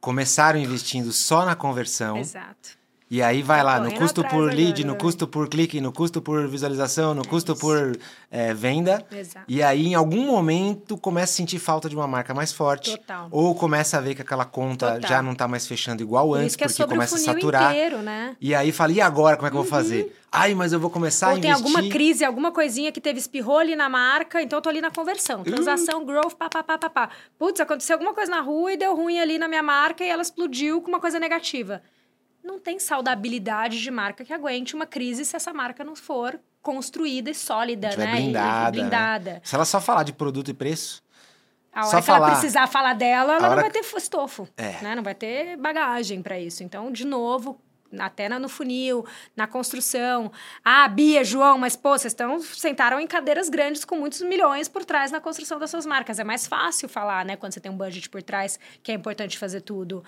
começaram investindo só na conversão. Exato. E aí vai Tá lá no custo por lead, agora, no custo por clique, no custo por visualização, no custo isso. por é, venda. Exato. E aí, em algum momento, começa a sentir falta de uma marca mais forte. Total. Ou começa a ver que aquela conta Total. já não tá mais fechando igual Por antes, é porque começa a saturar. inteiro, né? E aí fala, e agora, como é que eu vou fazer? Ai, mas eu vou começar a Ou tem investir... alguma crise, alguma coisinha que teve espirrou ali na marca, então eu tô ali na conversão. Transação, growth, pá, pá, pá, pá, pá. Putz, aconteceu alguma coisa na rua e deu ruim ali na minha marca e ela explodiu com uma coisa negativa. Não tem saudabilidade de marca que aguente uma crise se essa marca não for construída e sólida, né? Blindada, E blindada. né? Se ela só falar de produto e preço, A Só hora que ela falar. precisar falar dela, ela não vai ter estofo, É. né? Não vai ter bagagem para isso. Então, de novo, até no funil, na construção. Ah, Bia, João, mas pô, vocês estão sentaram em cadeiras grandes com muitos milhões por trás na construção das suas marcas. É mais fácil falar, né, quando você tem um budget por trás, que é importante fazer tudo.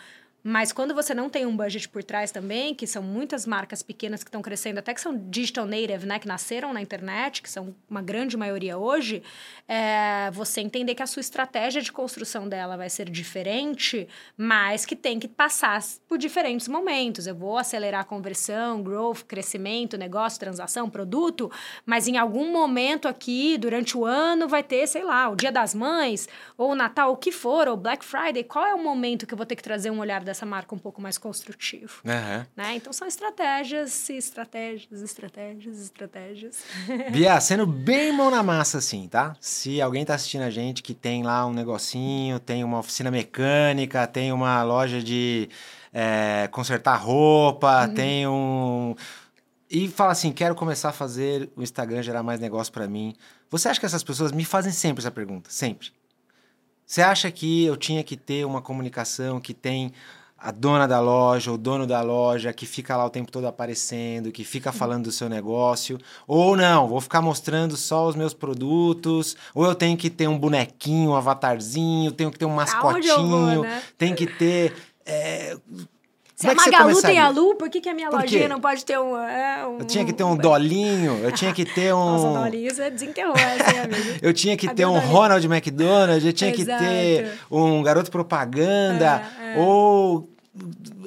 Mas quando você não tem um budget por trás também, que são muitas marcas pequenas que estão crescendo, até que são digital native, né? Que nasceram na internet, que são uma grande maioria hoje, é, você entender que a sua estratégia de construção dela vai ser diferente, mas que tem que passar por diferentes momentos. Eu vou acelerar a conversão, growth, crescimento, negócio, transação, produto, mas em algum momento aqui, durante o ano, vai ter, sei lá, o Dia das Mães, ou o Natal, o que for, ou Black Friday. Qual é o momento que eu vou ter que trazer um olhar dessa marca um pouco mais construtivo. Uhum. Né? Então são estratégias, estratégias, estratégias, estratégias. Bia, sendo bem mão na massa, assim, tá? Se alguém tá assistindo a gente que tem lá um negocinho, tem uma oficina mecânica, tem uma loja de é, consertar roupa, uhum. tem um. E fala assim: quero começar a fazer o Instagram gerar mais negócio para mim. Você acha que essas pessoas me fazem sempre essa pergunta? Sempre. Você acha que eu tinha que ter uma comunicação que tem a dona da loja, o dono da loja, que fica lá o tempo todo aparecendo, que fica uhum. falando do seu negócio, ou não, vou ficar mostrando só os meus produtos, ou eu tenho que ter um bonequinho, um avatarzinho, tenho que ter um mascotinho, vou, né? tem que ter. É, se Como a é Magalu tem a Lu, por que, que a minha lojinha não pode ter um, é, um, Eu tinha que ter um dolinho, eu tinha que ter um... Nossa, dolinho, você desenterrou essa, amigo. eu tinha que ter um dolinho. Ronald McDonald, eu tinha Exato. que ter um garoto propaganda, é, é. ou,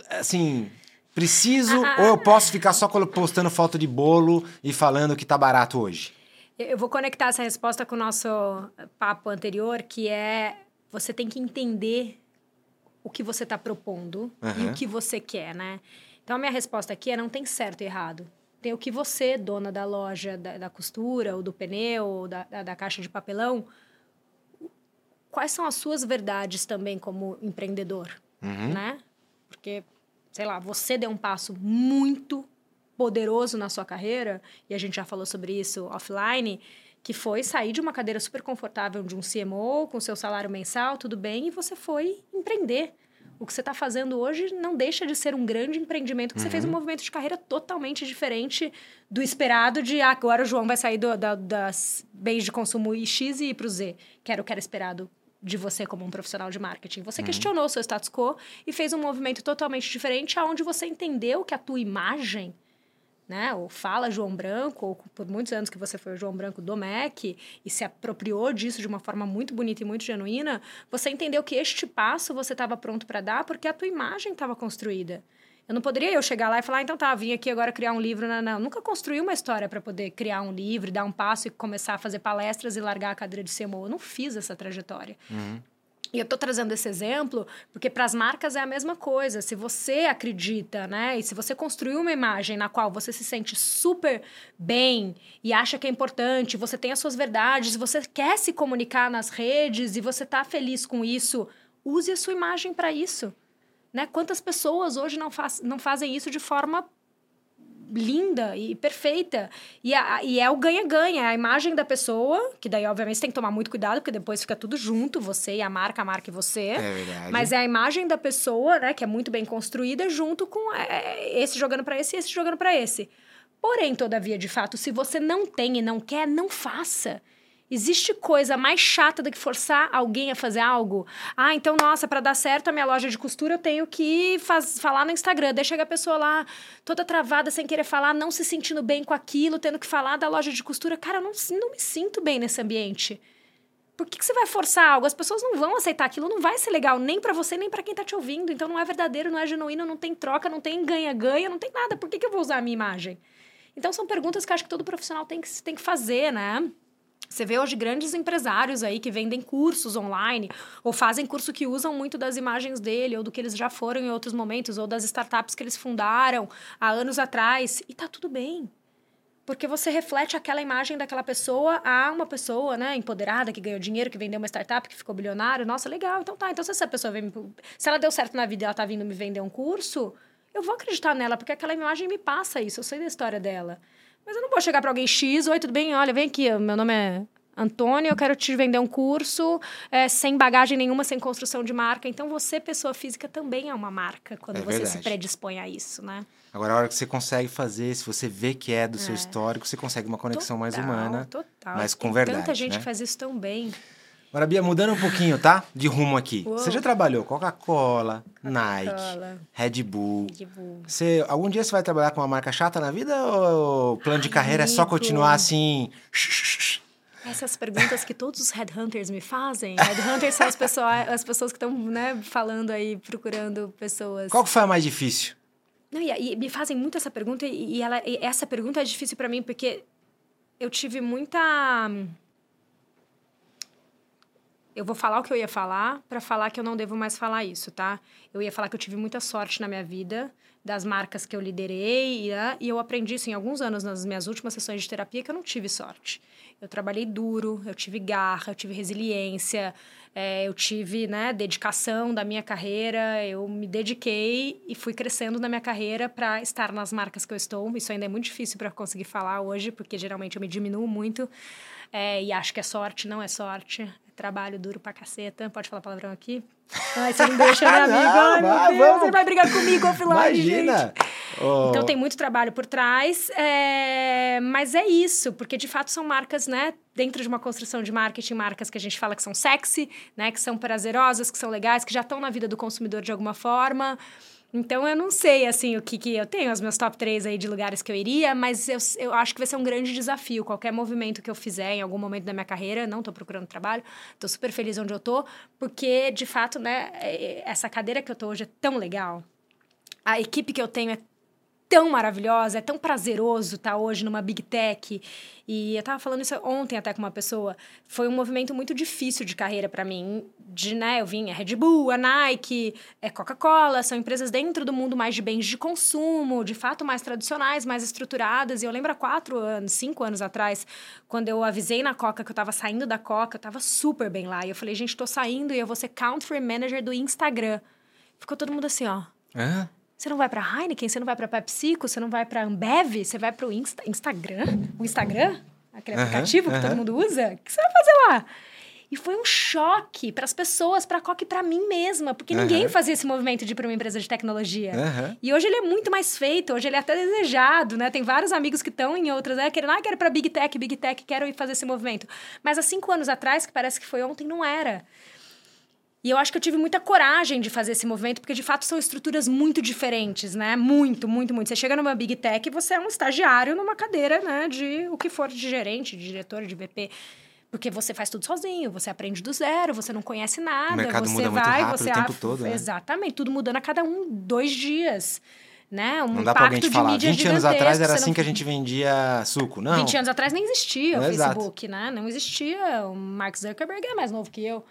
assim, preciso, ah, ah, ou eu posso ficar só postando foto de bolo e falando que tá barato hoje? Eu vou conectar essa resposta com o nosso papo anterior, que é você tem que entender o que você está propondo uhum. e o que você quer, né? Então, a minha resposta aqui é não tem certo e errado. Tem o que você, dona da loja da, da costura, ou do pneu, ou da, da, da caixa de papelão, quais são as suas verdades também como empreendedor, uhum. né? Porque, sei lá, você deu um passo muito poderoso na sua carreira, e a gente já falou sobre isso offline, que foi sair de uma cadeira super confortável de um CMO, com seu salário mensal, tudo bem, e você foi empreender. O que você está fazendo hoje não deixa de ser um grande empreendimento, que uhum. você fez um uhum. movimento de carreira totalmente diferente do esperado de ah, agora o João vai sair do, da, das bens de consumo X e ir para o Z, que era o que era esperado de você como um profissional de marketing. Você uhum. questionou o seu status quo e fez um movimento totalmente diferente, aonde você entendeu que a tua imagem né? Ou fala João Branco, ou por muitos anos que você foi o João Branco do MEC e se apropriou disso de uma forma muito bonita e muito genuína, você entendeu que este passo você estava pronto para dar porque a tua imagem estava construída. Eu não poderia eu chegar lá e falar, ah, então tá, vim aqui agora criar um livro. Não, não. nunca construí uma história para poder criar um livro, dar um passo e começar a fazer palestras e largar a cadeira de CMO. Eu não fiz essa trajetória. Uhum. E eu estou trazendo esse exemplo porque para as marcas é a mesma coisa. Se você acredita, né? E se você construiu uma imagem na qual você se sente super bem e acha que é importante, você tem as suas verdades, você quer se comunicar nas redes e você está feliz com isso, use a sua imagem para isso. Né? Quantas pessoas hoje não, faz, não fazem isso de forma linda e perfeita. E, a, e é o ganha-ganha, é a imagem da pessoa, que daí, obviamente, tem que tomar muito cuidado, porque depois fica tudo junto, você e a marca, a marca e você. É verdade. Mas é a imagem da pessoa, né, que é muito bem construída, junto com é, é esse jogando para esse e esse jogando para esse. Porém, todavia, de fato, se você não tem e não quer, não faça. Existe coisa mais chata do que forçar alguém a fazer algo? Ah, então, nossa, para dar certo a minha loja de costura, eu tenho que faz, falar no Instagram. Deixa a pessoa lá toda travada, sem querer falar, não se sentindo bem com aquilo, tendo que falar da loja de costura. Cara, eu não, não me sinto bem nesse ambiente. Por que, que você vai forçar algo? As pessoas não vão aceitar aquilo, não vai ser legal nem para você, nem para quem tá te ouvindo. Então não é verdadeiro, não é genuíno, não tem troca, não tem ganha-ganha, não tem nada. Por que, que eu vou usar a minha imagem? Então são perguntas que eu acho que todo profissional tem que, tem que fazer, né? Você vê hoje grandes empresários aí que vendem cursos online ou fazem curso que usam muito das imagens dele ou do que eles já foram em outros momentos ou das startups que eles fundaram há anos atrás e tá tudo bem. Porque você reflete aquela imagem daquela pessoa a uma pessoa, né, empoderada, que ganhou dinheiro, que vendeu uma startup, que ficou bilionário. Nossa, legal. Então tá. Então se essa pessoa vem se ela deu certo na vida e ela tá vindo me vender um curso, eu vou acreditar nela, porque aquela imagem me passa isso. Eu sei da história dela. Mas eu não vou chegar para alguém X, oi, tudo bem? Olha, vem aqui, meu nome é Antônio, eu quero te vender um curso é, sem bagagem nenhuma, sem construção de marca. Então, você, pessoa física, também é uma marca quando é você verdade. se predispõe a isso, né? Agora, a hora que você consegue fazer, se você vê que é do é. seu histórico, você consegue uma conexão total, mais humana, total. mais com verdade. Tanta gente né? que faz isso tão bem. Agora, Bia, mudando um pouquinho, tá? De rumo aqui. Uou. Você já trabalhou Coca-Cola, Nike, Coca-Cola. Red Bull. Red Bull. Você, algum dia você vai trabalhar com uma marca chata na vida ou o plano de carreira é só continuar assim? Essas perguntas que todos os headhunters me fazem. Headhunters são as pessoas, as pessoas que estão né, falando aí, procurando pessoas. Qual que foi a mais difícil? Não, e, e me fazem muito essa pergunta, e, e ela, e essa pergunta é difícil para mim, porque eu tive muita. Eu vou falar o que eu ia falar para falar que eu não devo mais falar isso, tá? Eu ia falar que eu tive muita sorte na minha vida, das marcas que eu liderei, né? e eu aprendi isso em alguns anos nas minhas últimas sessões de terapia que eu não tive sorte. Eu trabalhei duro, eu tive garra, eu tive resiliência, é, eu tive né, dedicação da minha carreira, eu me dediquei e fui crescendo na minha carreira para estar nas marcas que eu estou. Isso ainda é muito difícil para conseguir falar hoje, porque geralmente eu me diminuo muito é, e acho que é sorte, não é sorte. Trabalho duro pra caceta. Pode falar palavrão aqui? Ai, você não deixa, meu amigo. Ai, meu vai, Deus, vamos. você vai brigar comigo offline, gente. Imagina! Oh, Então tem muito trabalho por trás, é, mas é isso, porque de fato são marcas, né? Dentro de uma construção de marketing, marcas que a gente fala que são sexy, né? Que são prazerosas, que são legais, que já estão na vida do consumidor de alguma forma. Então eu não sei assim o que, que eu tenho, os meus top 3 aí de lugares que eu iria, mas eu, eu acho que vai ser um grande desafio. Qualquer movimento que eu fizer em algum momento da minha carreira, não estou procurando trabalho, estou super feliz onde eu tô, porque de fato, né, essa cadeira que eu tô hoje é tão legal. A equipe que eu tenho é tão maravilhosa, é tão prazeroso estar hoje numa Big Tech. E eu tava falando isso ontem até com uma pessoa. Foi um movimento muito difícil de carreira para mim. De, né, eu vim a Red Bull, a Nike, é Coca-Cola, são empresas dentro do mundo mais de bens de consumo, de fato mais tradicionais, mais estruturadas. E eu lembro há quatro anos, cinco anos atrás, quando eu avisei na Coca que eu tava saindo da Coca, eu tava super bem lá. E eu falei, gente, tô saindo e eu vou ser Country Manager do Instagram. Ficou todo mundo assim, ó. hã? Você não vai pra Heineken, você não vai pra PepsiCo, você não vai pra Ambev, você vai pro Insta Instagram? O Instagram? Aquele aplicativo que aham. todo mundo usa? O que você vai fazer lá? E foi um choque para as pessoas, para a Coca e para mim mesma, porque ninguém Aham. fazia esse movimento de ir para uma empresa de tecnologia. Aham. E hoje ele é muito mais feito, hoje ele é até desejado, né? Tem vários amigos que estão em outras, né? Querendo, ah, quero para Big Tech, Big Tech, quero ir fazer esse movimento. Mas há cinco anos atrás, que parece que foi ontem, não era. E eu acho que eu tive muita coragem de fazer esse movimento, porque de fato são estruturas muito diferentes, né? Muito, muito, muito. Você chega numa Big Tech e você é um estagiário numa cadeira, né? De o que for de gerente, de diretor, de VP. Porque você faz tudo sozinho, você aprende do zero, você não conhece nada. O mercado você muda muito vai, rápido você o tempo af- todo, né? Exatamente, tudo mudando a cada um, dois dias. Né? Um Não dá pra alguém te de falar. mídia 20 anos atrás era assim não- que a gente vendia suco. Não. 20 anos atrás nem existia o É, exato. Facebook, né? Não existia. O Mark Zuckerberg é mais novo que eu.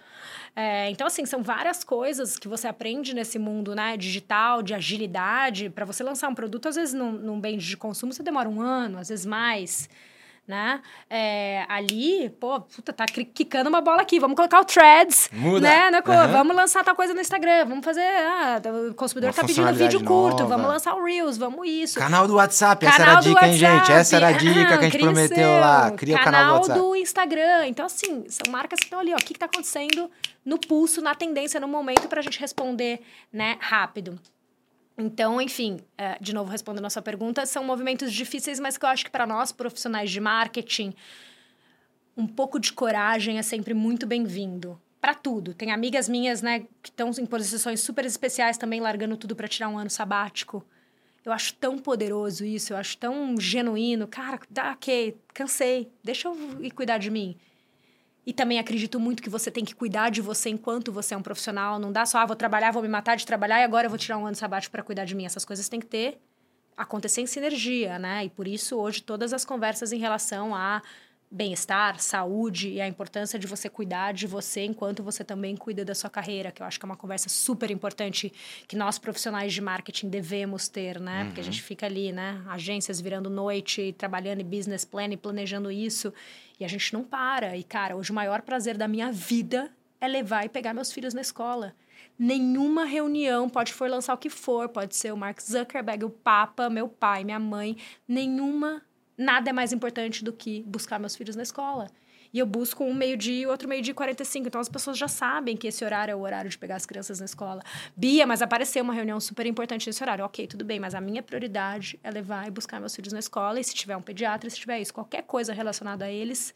É, então, assim, são várias coisas que você aprende nesse mundo né, digital, de agilidade. Para você lançar um produto, às vezes, num, num bem de consumo, você demora um ano, às vezes mais. Né? É, ali, pô, puta, tá quicando uma bola aqui. Vamos colocar o Threads. Muda. Né? né, Aham. Vamos lançar tal coisa no Instagram. Vamos fazer. Ah, o consumidor Uma tá pedindo vídeo curto. nova. Vamos lançar o Reels, vamos isso. Canal do WhatsApp, essa Canal era a dica, hein, gente? Essa era a WhatsApp. dica que a gente prometeu seu. lá. Cria o canal do WhatsApp. do Instagram. Então, assim, são marcas que estão ali, ó. O que está acontecendo no pulso, na tendência, no momento, para a gente responder, né, rápido. Então, enfim, é, de novo respondendo a sua pergunta, são movimentos difíceis, mas que eu acho que para nós, profissionais de marketing, um pouco de coragem é sempre muito bem-vindo. Para tudo. Tem amigas minhas, né, que estão em posições super especiais também, largando tudo para tirar um ano sabático. Eu acho tão poderoso isso, eu acho tão genuíno. Cara, tá, ok, cansei, deixa eu ir cuidar de mim. E também acredito muito que você tem que cuidar de você enquanto você é um profissional. Não dá só, ah, vou trabalhar, vou me matar de trabalhar e agora eu vou tirar um ano sabático para cuidar de mim. Essas coisas têm que ter, acontecer em sinergia, né? E por isso, hoje, todas as conversas em relação a bem-estar, saúde e a importância de você cuidar de você enquanto você também cuida da sua carreira, que eu acho que é uma conversa super importante que nós profissionais de marketing devemos ter, né? Porque a gente fica ali, né? Agências virando noite, trabalhando em business plan e planejando isso, e a gente não para. E cara, hoje o maior prazer da minha vida é levar e pegar meus filhos na escola. Nenhuma reunião, pode for lançar o que for, pode ser o Mark Zuckerberg, o Papa, meu pai, minha mãe, nenhuma, nada é mais importante do que buscar meus filhos na escola. E eu busco um meio-dia e outro meio-dia e 45. Então as pessoas já sabem que esse horário é o horário de pegar as crianças na escola. Bia, mas apareceu uma reunião super importante nesse horário. Ok, tudo bem, mas a minha prioridade é levar e buscar meus filhos na escola. E se tiver um pediatra, se tiver isso, qualquer coisa relacionada a eles,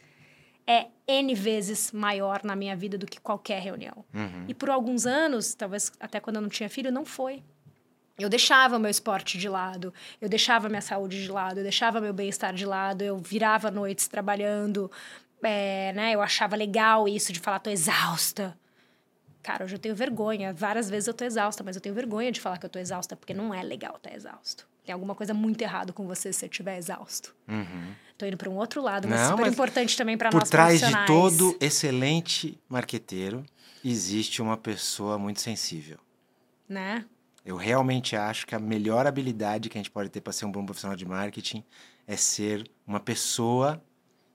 é N vezes maior na minha vida do que qualquer reunião. Uhum. E por alguns anos, talvez até quando eu não tinha filho, não foi. Eu deixava meu esporte de lado, eu deixava minha saúde de lado, eu deixava meu bem-estar de lado, eu virava noites trabalhando, é, né? Eu achava legal isso de falar, tô exausta. Cara, hoje eu tenho vergonha. Várias vezes eu tô exausta, mas eu tenho vergonha de falar que eu tô exausta, porque não é legal estar tá exausto. Tem alguma coisa muito errado com você se você estiver exausto. Uhum. Tô indo para um outro lado, mas Não, super mas importante também para Por nós trás de todo excelente marqueteiro, existe uma pessoa muito sensível. Né? Eu realmente acho que a melhor habilidade que a gente pode ter para ser um bom profissional de marketing é ser uma pessoa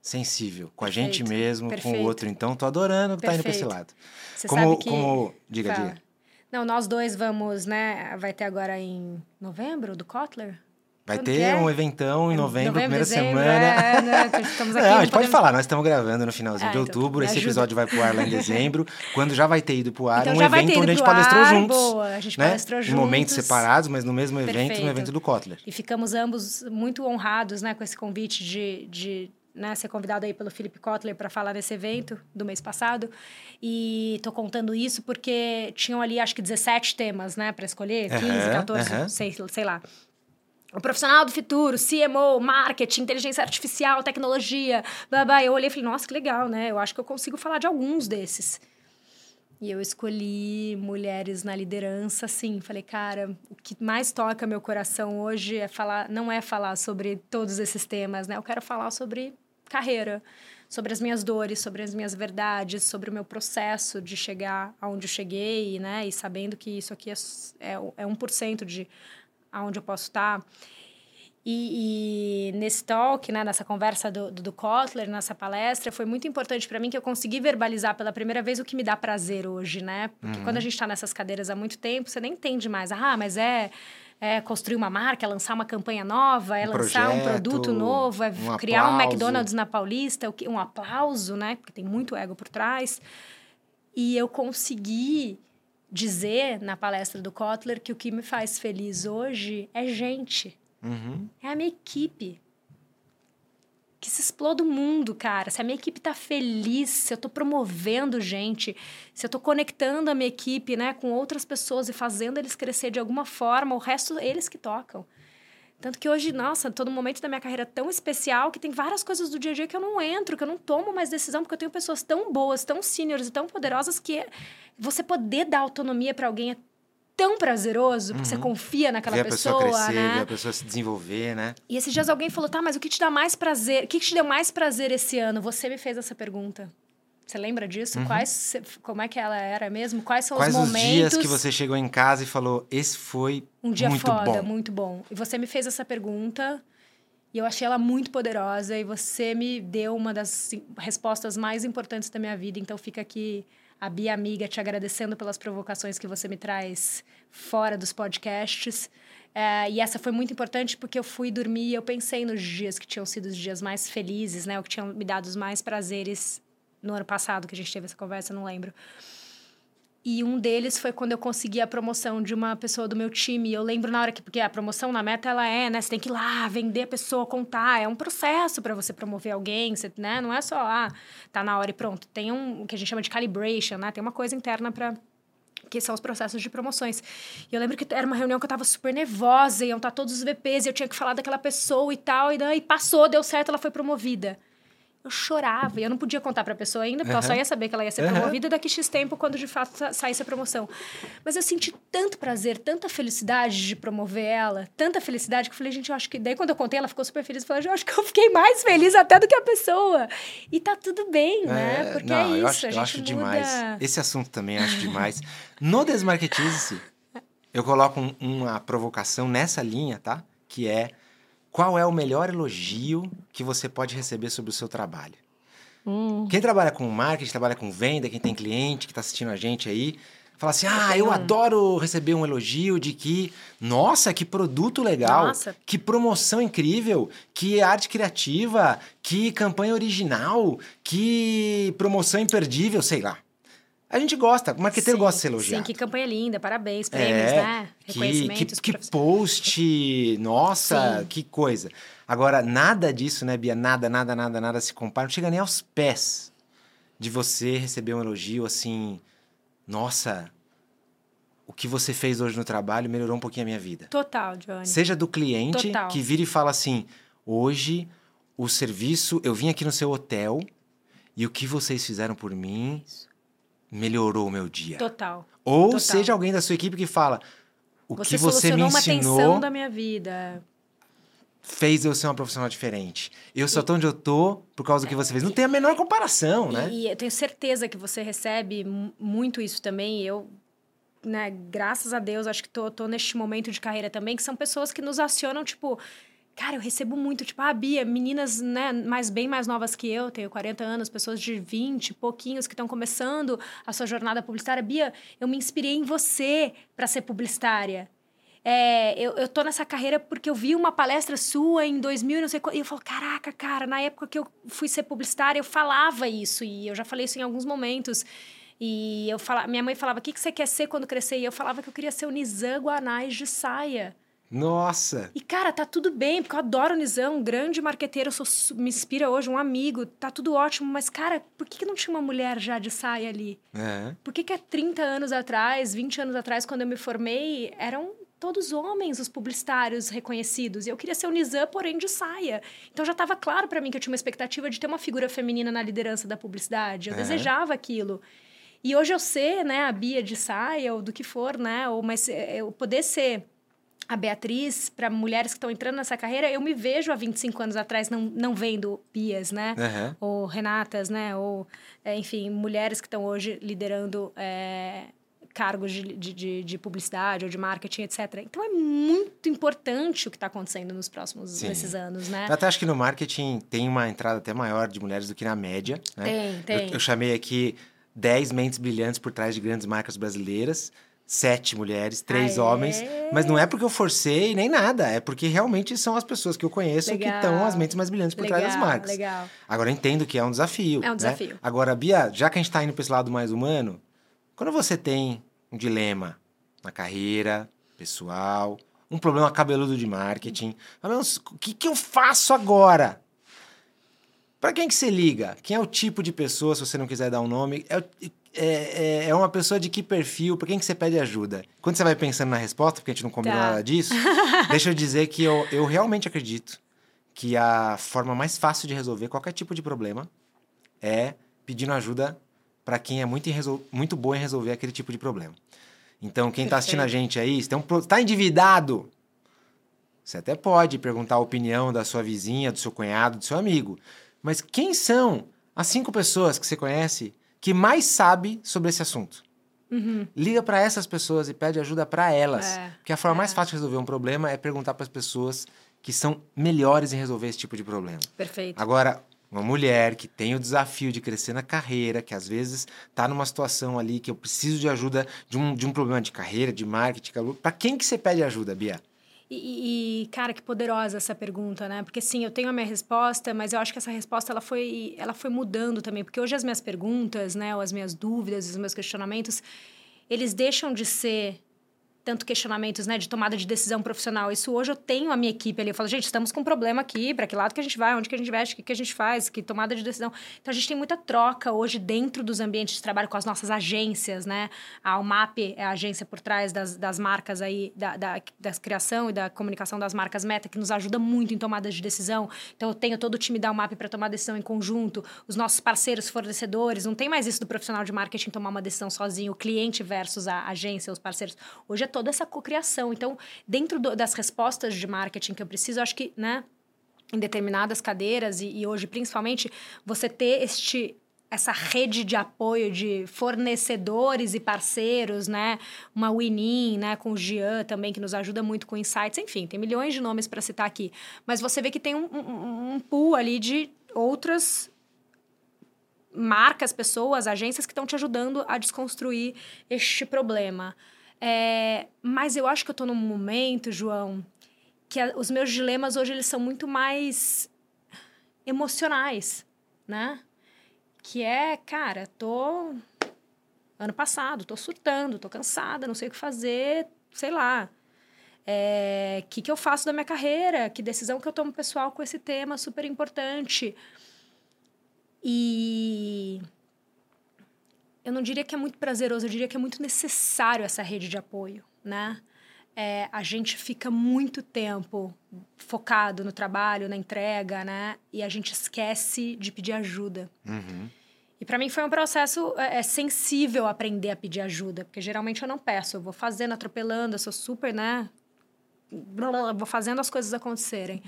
sensível com a gente Perfeito, mesmo, com perfeito. o outro. Então, tô adorando estar indo para esse Perfeito. lado. Você como, sabe que... como, diga, Fala. diga. Não, nós dois vamos, né? Vai ter agora em novembro, do Kotler? Vai Quando ter é? um eventão em novembro, primeira dezembro, semana. É, né? Estamos aqui, Não, a gente pode falar, nós estamos gravando no finalzinho Ah, de então, outubro. me Esse ajuda. episódio vai pro ar lá em dezembro, quando já vai ter ido pro ar Então um evento onde a gente palestrou ar, juntos. boa, a gente né? palestrou Em momentos juntos. separados, mas no mesmo evento, no Perfeito. evento do Kotler. E ficamos ambos muito honrados, né, com esse convite de, de né, ser convidado aí pelo Felipe Kotler para falar nesse evento do mês passado. E tô contando isso porque tinham ali, acho que 17 temas, né, para escolher, 15, Aham, 14, aham. sei, sei lá. O profissional do futuro, CMO, marketing, inteligência artificial, tecnologia, blá. Eu olhei e falei, nossa, que legal, né? Eu acho que eu consigo falar de alguns desses. E eu escolhi mulheres na liderança, assim. Falei, cara, o que mais toca meu coração hoje é falar, não é falar sobre todos esses temas, né? Eu quero falar sobre carreira, sobre as minhas dores, sobre as minhas verdades, sobre o meu processo de chegar aonde eu cheguei, né? E sabendo que isso aqui é, é, é 1% de aonde eu posso estar. E, e nesse talk, né, nessa conversa do, do, do Kotler, nessa palestra, foi muito importante para mim que eu consegui verbalizar pela primeira vez o que me dá prazer hoje, né? Porque quando a gente está nessas cadeiras há muito tempo, você nem entende mais. Ah, mas é, é construir uma marca, é lançar uma campanha nova, é Um lançar um projeto, produto novo, é um criar um aplauso. McDonald's na Paulista, um aplauso, né? Porque tem muito ego por trás. E eu consegui dizer na palestra do Kotler que o que me faz feliz hoje é gente. Uhum. É a minha equipe. Que se exploda o mundo, cara. Se a minha equipe tá feliz, se eu tô promovendo gente, se eu tô conectando a minha equipe, né, com outras pessoas e fazendo eles crescer de alguma forma, o resto eles que tocam. Tanto que hoje, nossa, todo momento da minha carreira é tão especial que tem várias coisas do dia a dia que eu não entro, que eu não tomo mais decisão, porque eu tenho pessoas tão boas, tão seniors e tão poderosas que você poder dar autonomia para alguém é tão prazeroso, porque você confia naquela Ver a pessoa, pessoa, crescer, né? ver a pessoa se desenvolver, né? E esses dias alguém falou, tá, mas o que te dá mais prazer? O que te deu mais prazer esse ano? Você me fez essa pergunta. Você lembra disso? Quais, como é que ela era mesmo? Quais são Uhum. Quais os os momentos? dias que você chegou em casa e falou, esse foi Um dia muito foda, bom? muito bom. E você me fez essa pergunta e eu achei ela muito poderosa e você me deu uma das respostas mais importantes da minha vida. Então fica aqui a Bia amiga te agradecendo pelas provocações que você me traz fora dos podcasts. É, e essa foi muito importante porque eu fui dormir e eu pensei nos dias que tinham sido os dias mais felizes, né? O que tinham me dado os mais prazeres no ano passado que a gente teve essa conversa, não lembro. E um deles foi quando eu consegui a promoção de uma pessoa do meu time. E Eu lembro na hora que, porque a promoção na meta ela é, né? Você tem que ir lá, vender a pessoa, contar. É um processo para você promover alguém, você, né? Não é só, ah, tá na hora e pronto. Tem um o que a gente chama de calibration, né? Tem uma coisa interna para que são os processos de promoções. E eu lembro que era uma reunião que eu tava super nervosa, iam estar todos os VPs, e eu tinha que falar daquela pessoa e tal, e daí passou, deu certo, ela foi promovida. Eu chorava, e eu não podia contar pra pessoa ainda, porque ela só ia saber que ela ia ser promovida daqui X tempo, quando de fato sa- saísse a promoção. Mas eu senti tanto prazer, tanta felicidade de promover ela, tanta felicidade, que eu falei, gente, eu acho que. Daí quando eu contei, ela ficou super feliz, eu falei, eu acho que eu fiquei mais feliz até do que a pessoa. E tá tudo bem, né? Porque não, é isso, eu acho, a eu gente acho muda... demais. Esse assunto também eu acho demais. No Desmarketize-se, eu coloco um- uma provocação nessa linha, tá? Que é qual é o melhor elogio que você pode receber sobre o seu trabalho? Hum. Quem trabalha com marketing, trabalha com venda, quem tem cliente que está assistindo a gente aí, fala assim: ah, eu um. adoro receber um elogio de que, nossa, que produto legal, Nossa. que promoção incrível, que arte criativa, que campanha original, que promoção imperdível, sei lá. A gente gosta, o marqueteiro Sim, gosta de ser elogiado. Sim, que campanha linda, parabéns, prêmios, É, né? que, que, que post, nossa, Sim. que coisa. Agora, nada disso, né, Bia? Nada, nada, nada, nada se compara. Não chega nem aos pés de você receber um elogio assim, nossa, o que você fez hoje no trabalho melhorou um pouquinho a minha vida. Total, Johnny. Seja do cliente Total. que vira e fala assim: hoje o serviço, eu vim aqui no seu hotel e o que vocês fizeram por mim melhorou o meu dia. Total. Ou total. seja alguém da sua equipe que fala: o Você que você me uma ensinou tensão da minha vida. fez eu ser uma profissional diferente. Eu só tô onde eu tô por causa do que você fez. Não tem a menor comparação, né? E, e eu tenho certeza que você recebe mu- muito isso também. Eu, né, graças a Deus, acho que tô, tô neste momento de carreira também, que são pessoas que nos acionam, tipo. Cara, eu recebo muito, tipo, ah, Bia, meninas, né, mais bem mais novas que eu, tenho 40 anos, pessoas de 20, pouquinhos que estão começando a sua jornada publicitária. Bia, eu me inspirei em você para ser publicitária. É, eu, eu tô nessa carreira porque eu vi uma palestra sua em 2000 e não sei qual. E eu falo, caraca, cara, na época que eu fui ser publicitária, eu falava isso. E eu já falei isso em alguns momentos. E eu falava, minha mãe falava, o que, que você quer ser quando crescer? E eu falava que eu queria ser o Nizam Guanais de saia. Nossa! E, cara, tá tudo bem, porque eu adoro o Nizam, um grande marqueteiro, sou me inspira hoje, um amigo, tá tudo ótimo. Mas, cara, por que, que não tinha uma mulher já de saia ali? É. Por que, que há 30 anos atrás, 20 anos atrás, quando eu me formei, eram todos homens os publicitários reconhecidos? E eu queria ser o Nizam, porém de saia. Então já estava claro para mim que eu tinha uma expectativa de ter uma figura feminina na liderança da publicidade. Eu Aham. desejava aquilo. E hoje eu ser, né, a Bia de saia ou do que for, né, ou mas eh, eu poder ser a Beatriz para mulheres que estão entrando nessa carreira, eu me vejo há 25 anos atrás não, não vendo Bias, né? Aham. ou Renatas, né? Ou, é, enfim, mulheres que estão hoje liderando é, cargos de, de, de- de publicidade ou de marketing, etc. Então é muito importante o que está acontecendo nos próximos Sim. nesses anos, né? Eu até acho que no marketing tem uma entrada até maior de mulheres do que na média. Né? Tem, tem. Eu, eu chamei aqui 10 mentes brilhantes por trás de grandes marcas brasileiras. Sete mulheres, três Aê! homens. Mas não é porque eu forcei nem nada. É porque realmente são as pessoas que eu conheço que Legal. estão as mentes mais brilhantes por trás das Legal, marcas. legal. Agora eu entendo que é um desafio. É um né? desafio. Agora, Bia, já que a gente está indo para esse lado mais humano, quando você tem um dilema na carreira, pessoal, um problema cabeludo de marketing, fala, "Nossa, o que, que eu faço agora? Para quem que você liga? Quem é o tipo de pessoa, se você não quiser dar um nome? É, o- é, é- é uma pessoa de que perfil? Para quem que você pede ajuda? Quando você vai pensando na resposta, porque a gente não combinou Tá. nada disso, deixa eu dizer que eu, eu realmente acredito que a forma mais fácil de resolver qualquer tipo de problema é pedindo ajuda para quem é muito, muito bom em resolver aquele tipo de problema. Então, quem está assistindo a gente aí, está endividado, você até pode perguntar a opinião da sua vizinha, do seu cunhado, do seu amigo. Mas quem são as cinco pessoas que você conhece que mais sabe sobre esse assunto? Liga para essas pessoas e pede ajuda para elas. É, Porque a forma é. mais fácil de resolver um problema é perguntar para as pessoas que são melhores em resolver esse tipo de problema. Perfeito. Agora, uma mulher que tem o desafio de crescer na carreira, que às vezes está numa situação ali que eu preciso de ajuda de um, de um problema de carreira, de marketing, para quem que você pede ajuda, Bia? E, e- cara, que poderosa essa pergunta, né? Porque sim, eu tenho a minha resposta, mas eu acho que essa resposta ela foi, ela foi mudando também, porque hoje as minhas perguntas, né, ou as minhas dúvidas, os meus questionamentos, eles deixam de ser tanto questionamentos, né, de tomada de decisão profissional. Isso hoje eu tenho a minha equipe ali, eu falo, gente, estamos com um problema aqui, para que lado que a gente vai, onde que a gente veste, o que, que a gente faz, que tomada de decisão. Então a gente tem muita troca hoje dentro dos ambientes de trabalho com as nossas agências, né? A UMAP é a agência por trás das, das marcas aí, da, da, da criação e da comunicação das marcas Meta, que nos ajuda muito em tomadas de decisão. Então eu tenho todo o time da UMAP para tomar decisão em conjunto, os nossos parceiros fornecedores, não tem mais isso do profissional de marketing tomar uma decisão sozinho, o cliente versus a agência, os parceiros. Hoje é toda essa cocriação. Então, dentro do- das respostas de marketing que eu preciso, eu acho que, né, em determinadas cadeiras e, e hoje principalmente, você ter este essa rede de apoio de fornecedores e parceiros, né? Uma Winin, né? Com o Gian também, que nos ajuda muito com insights. Enfim, tem milhões de nomes para citar aqui. Mas você vê que tem um, um, um pool ali de outras marcas, pessoas, agências que estão te ajudando a desconstruir este problema. É, mas eu acho que eu estou num momento, João, que a- os meus dilemas hoje eles são muito mais emocionais, né? Que é, cara, tô Ano passado, tô surtando, tô cansada, não sei o que fazer, sei lá. O é, que, que eu faço da minha carreira? Que decisão que eu tomo pessoal com esse tema super importante? E eu não diria que é muito prazeroso, eu diria que é muito necessário essa rede de apoio, né? É, a gente fica muito tempo focado no trabalho, na entrega, né? E a gente esquece de pedir ajuda. Uhum. E para mim foi um processo é, é, sensível aprender a pedir ajuda, porque geralmente eu não peço, eu vou fazendo, atropelando, eu sou super, né? Vou fazendo as coisas acontecerem.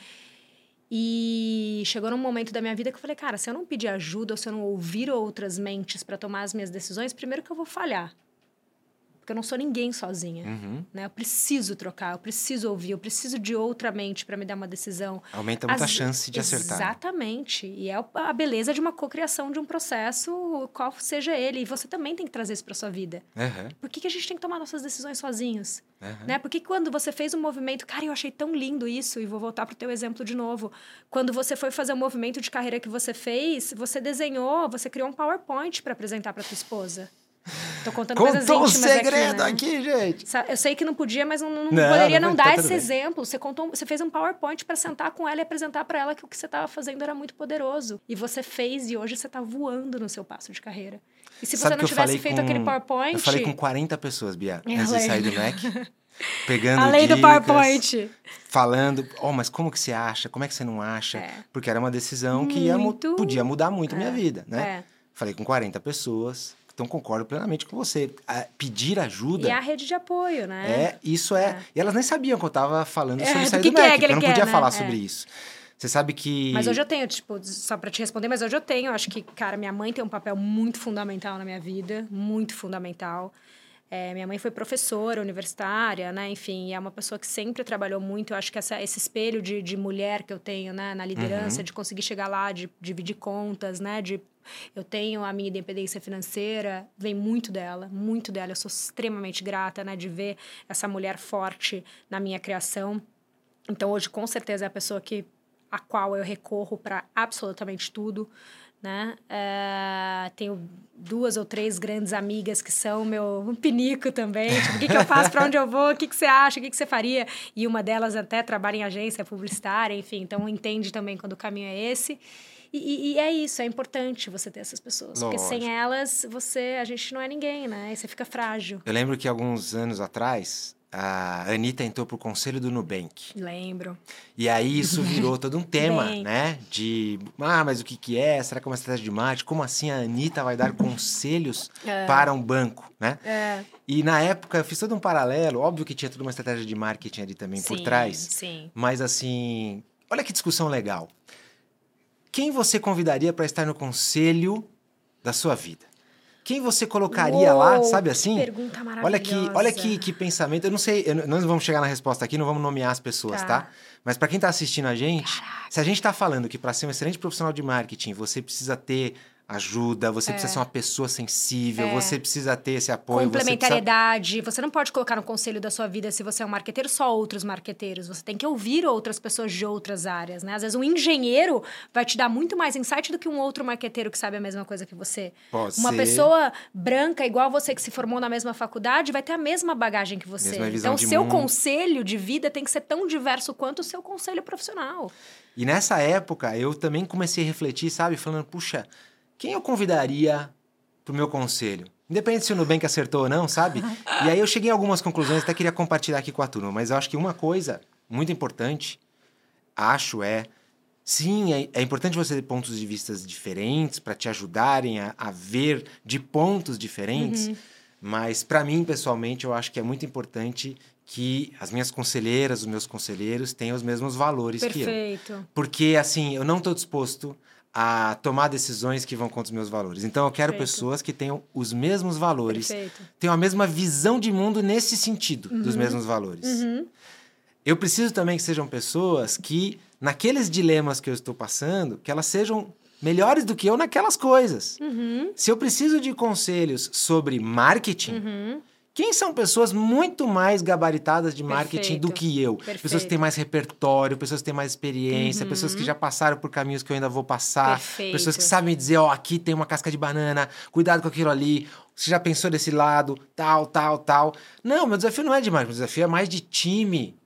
E chegou num momento da minha vida que eu falei, cara, se eu não pedir ajuda ou se eu não ouvir outras mentes para tomar as minhas decisões, primeiro que eu vou falhar. Porque eu não sou ninguém sozinha. Uhum. Né? Eu preciso trocar, eu preciso ouvir, eu preciso de outra mente para me dar uma decisão. Aumenta muito As... a chance de acertar. Exatamente. E é a beleza de uma cocriação de um processo, qual seja ele. E você também tem que trazer isso para sua vida. Uhum. Por que, que a gente tem que tomar nossas decisões sozinhos? Uhum. Né? Porque quando você fez um movimento, cara, eu achei tão lindo isso, e vou voltar para o teu exemplo de novo. Quando você foi fazer o um movimento de carreira que você fez, você desenhou, você criou um PowerPoint para apresentar para tua esposa. Tô contando Contou coisas íntimas um segredo aqui, né? aqui, gente. Eu sei que não podia, mas não, não, não poderia não, não dar tá esse exemplo. Você contou, você fez um PowerPoint para sentar com ela e apresentar para ela que o que você estava fazendo era muito poderoso. E você fez e hoje você está voando no seu passo de carreira. E se Sabe você não tivesse feito com... aquele PowerPoint, eu falei com 40 pessoas, Bia, eu antes de sair do Mac. Pegando Além dicas, do PowerPoint. Falando, oh, mas como que você acha? Como é que você não acha? É. Porque era uma decisão que ia, podia mudar muito a minha vida, né? É. Falei com 40 pessoas, então concordo plenamente com você. A pedir ajuda. E a rede de apoio, né? É, isso é. é. E elas nem sabiam que eu estava falando É, sobre sair do que é MEC, que eu não quer, podia né? falar É. sobre isso. Você sabe que. Mas hoje eu tenho, tipo, só pra te responder, mas hoje eu tenho. Acho que, cara, minha mãe tem um papel muito fundamental na minha vida, muito fundamental. É, minha mãe foi professora universitária, né? Enfim, é uma pessoa que sempre trabalhou muito. Eu acho que essa, esse espelho de, de mulher que eu tenho, né? Na liderança, Uhum. de conseguir chegar lá, de dividir contas, né? De eu tenho a minha independência financeira, vem muito dela, muito dela. Eu sou extremamente grata, né? De ver essa mulher forte na minha criação. Então, hoje, com certeza, é a pessoa que a qual eu recorro para absolutamente tudo, né? É, tenho duas ou três grandes amigas que são meu pinico também. Tipo, o que, que eu faço, para onde eu vou, o que, que você acha, o que, que você faria? E uma delas até trabalha em agência publicitária, enfim, então entende também quando o caminho é esse. E, e- é isso, é importante você ter essas pessoas. Porque sem Lógico. elas, você, a gente não é ninguém, né? E você fica frágil. Eu lembro que alguns anos atrás, a Anitta entrou pro conselho do Nubank. Lembro. E aí isso virou todo um tema, Bem. né? De, ah, mas o que que é? Será que é uma estratégia de marketing? Como assim a Anitta vai dar conselhos É. para um banco, né? É, E na época eu fiz todo um paralelo, óbvio que tinha toda uma estratégia de marketing ali também por sim, trás, Sim. mas assim, olha que discussão legal. Quem você convidaria para estar no conselho da sua vida? Quem você colocaria lá, Uou, sabe que assim? pergunta maravilhosa. Olha que, olha que, que pensamento. Eu não sei, eu, nós não vamos chegar na resposta aqui, não vamos nomear as pessoas, tá? Tá. Mas para quem tá assistindo a gente, se a gente tá falando que para ser um excelente profissional de marketing, você precisa ter ajuda, você precisa ser uma pessoa sensível, É. você precisa ter esse apoio, você precisa... Complementariedade. Você não pode colocar no conselho da sua vida, se você é um marqueteiro, só outros marqueteiros. Você tem que ouvir outras pessoas de outras áreas, né? Às vezes um engenheiro vai te dar muito mais insight do que um outro marqueteiro que sabe a mesma coisa que você. Pode Uma ser. pessoa branca, igual você que se formou na mesma faculdade, vai ter a mesma bagagem que você. Então, o seu mundo. conselho de vida tem que ser tão diverso quanto o seu conselho profissional. E nessa época, eu também comecei a refletir, sabe? Falando, puxa, quem eu convidaria pro meu conselho? Independente se o Nubank acertou ou não, sabe? E aí eu cheguei a algumas conclusões, até queria compartilhar aqui com a turma. Mas eu acho que uma coisa muito importante, acho, é... Sim, é, é importante você ter pontos de vista diferentes para te ajudarem a, a ver de pontos diferentes. Mas para mim, pessoalmente, eu acho que é muito importante que as minhas conselheiras, os meus conselheiros tenham os mesmos valores que eu. Perfeito. Porque, assim, eu não estou disposto a tomar decisões que vão contra os meus valores. Então, eu quero Perfeito. pessoas que tenham os mesmos valores, Perfeito. tenham a mesma visão de mundo nesse sentido, dos mesmos valores. Uhum. Eu preciso também que sejam pessoas que, naqueles dilemas que eu estou passando, que elas sejam melhores do que eu naquelas coisas. Uhum. Se eu preciso de conselhos sobre marketing, Uhum. Quem são pessoas muito mais gabaritadas de marketing do Perfeito. que eu? Pessoas que Perfeito. têm mais repertório, pessoas que têm mais experiência, pessoas que já passaram por caminhos que eu ainda vou passar, Perfeito. pessoas que sabem dizer, ó, aqui tem uma casca de banana, cuidado com aquilo ali. Você já pensou desse lado, tal, tal, tal. Não, meu desafio não é de marketing, meu desafio é mais de time.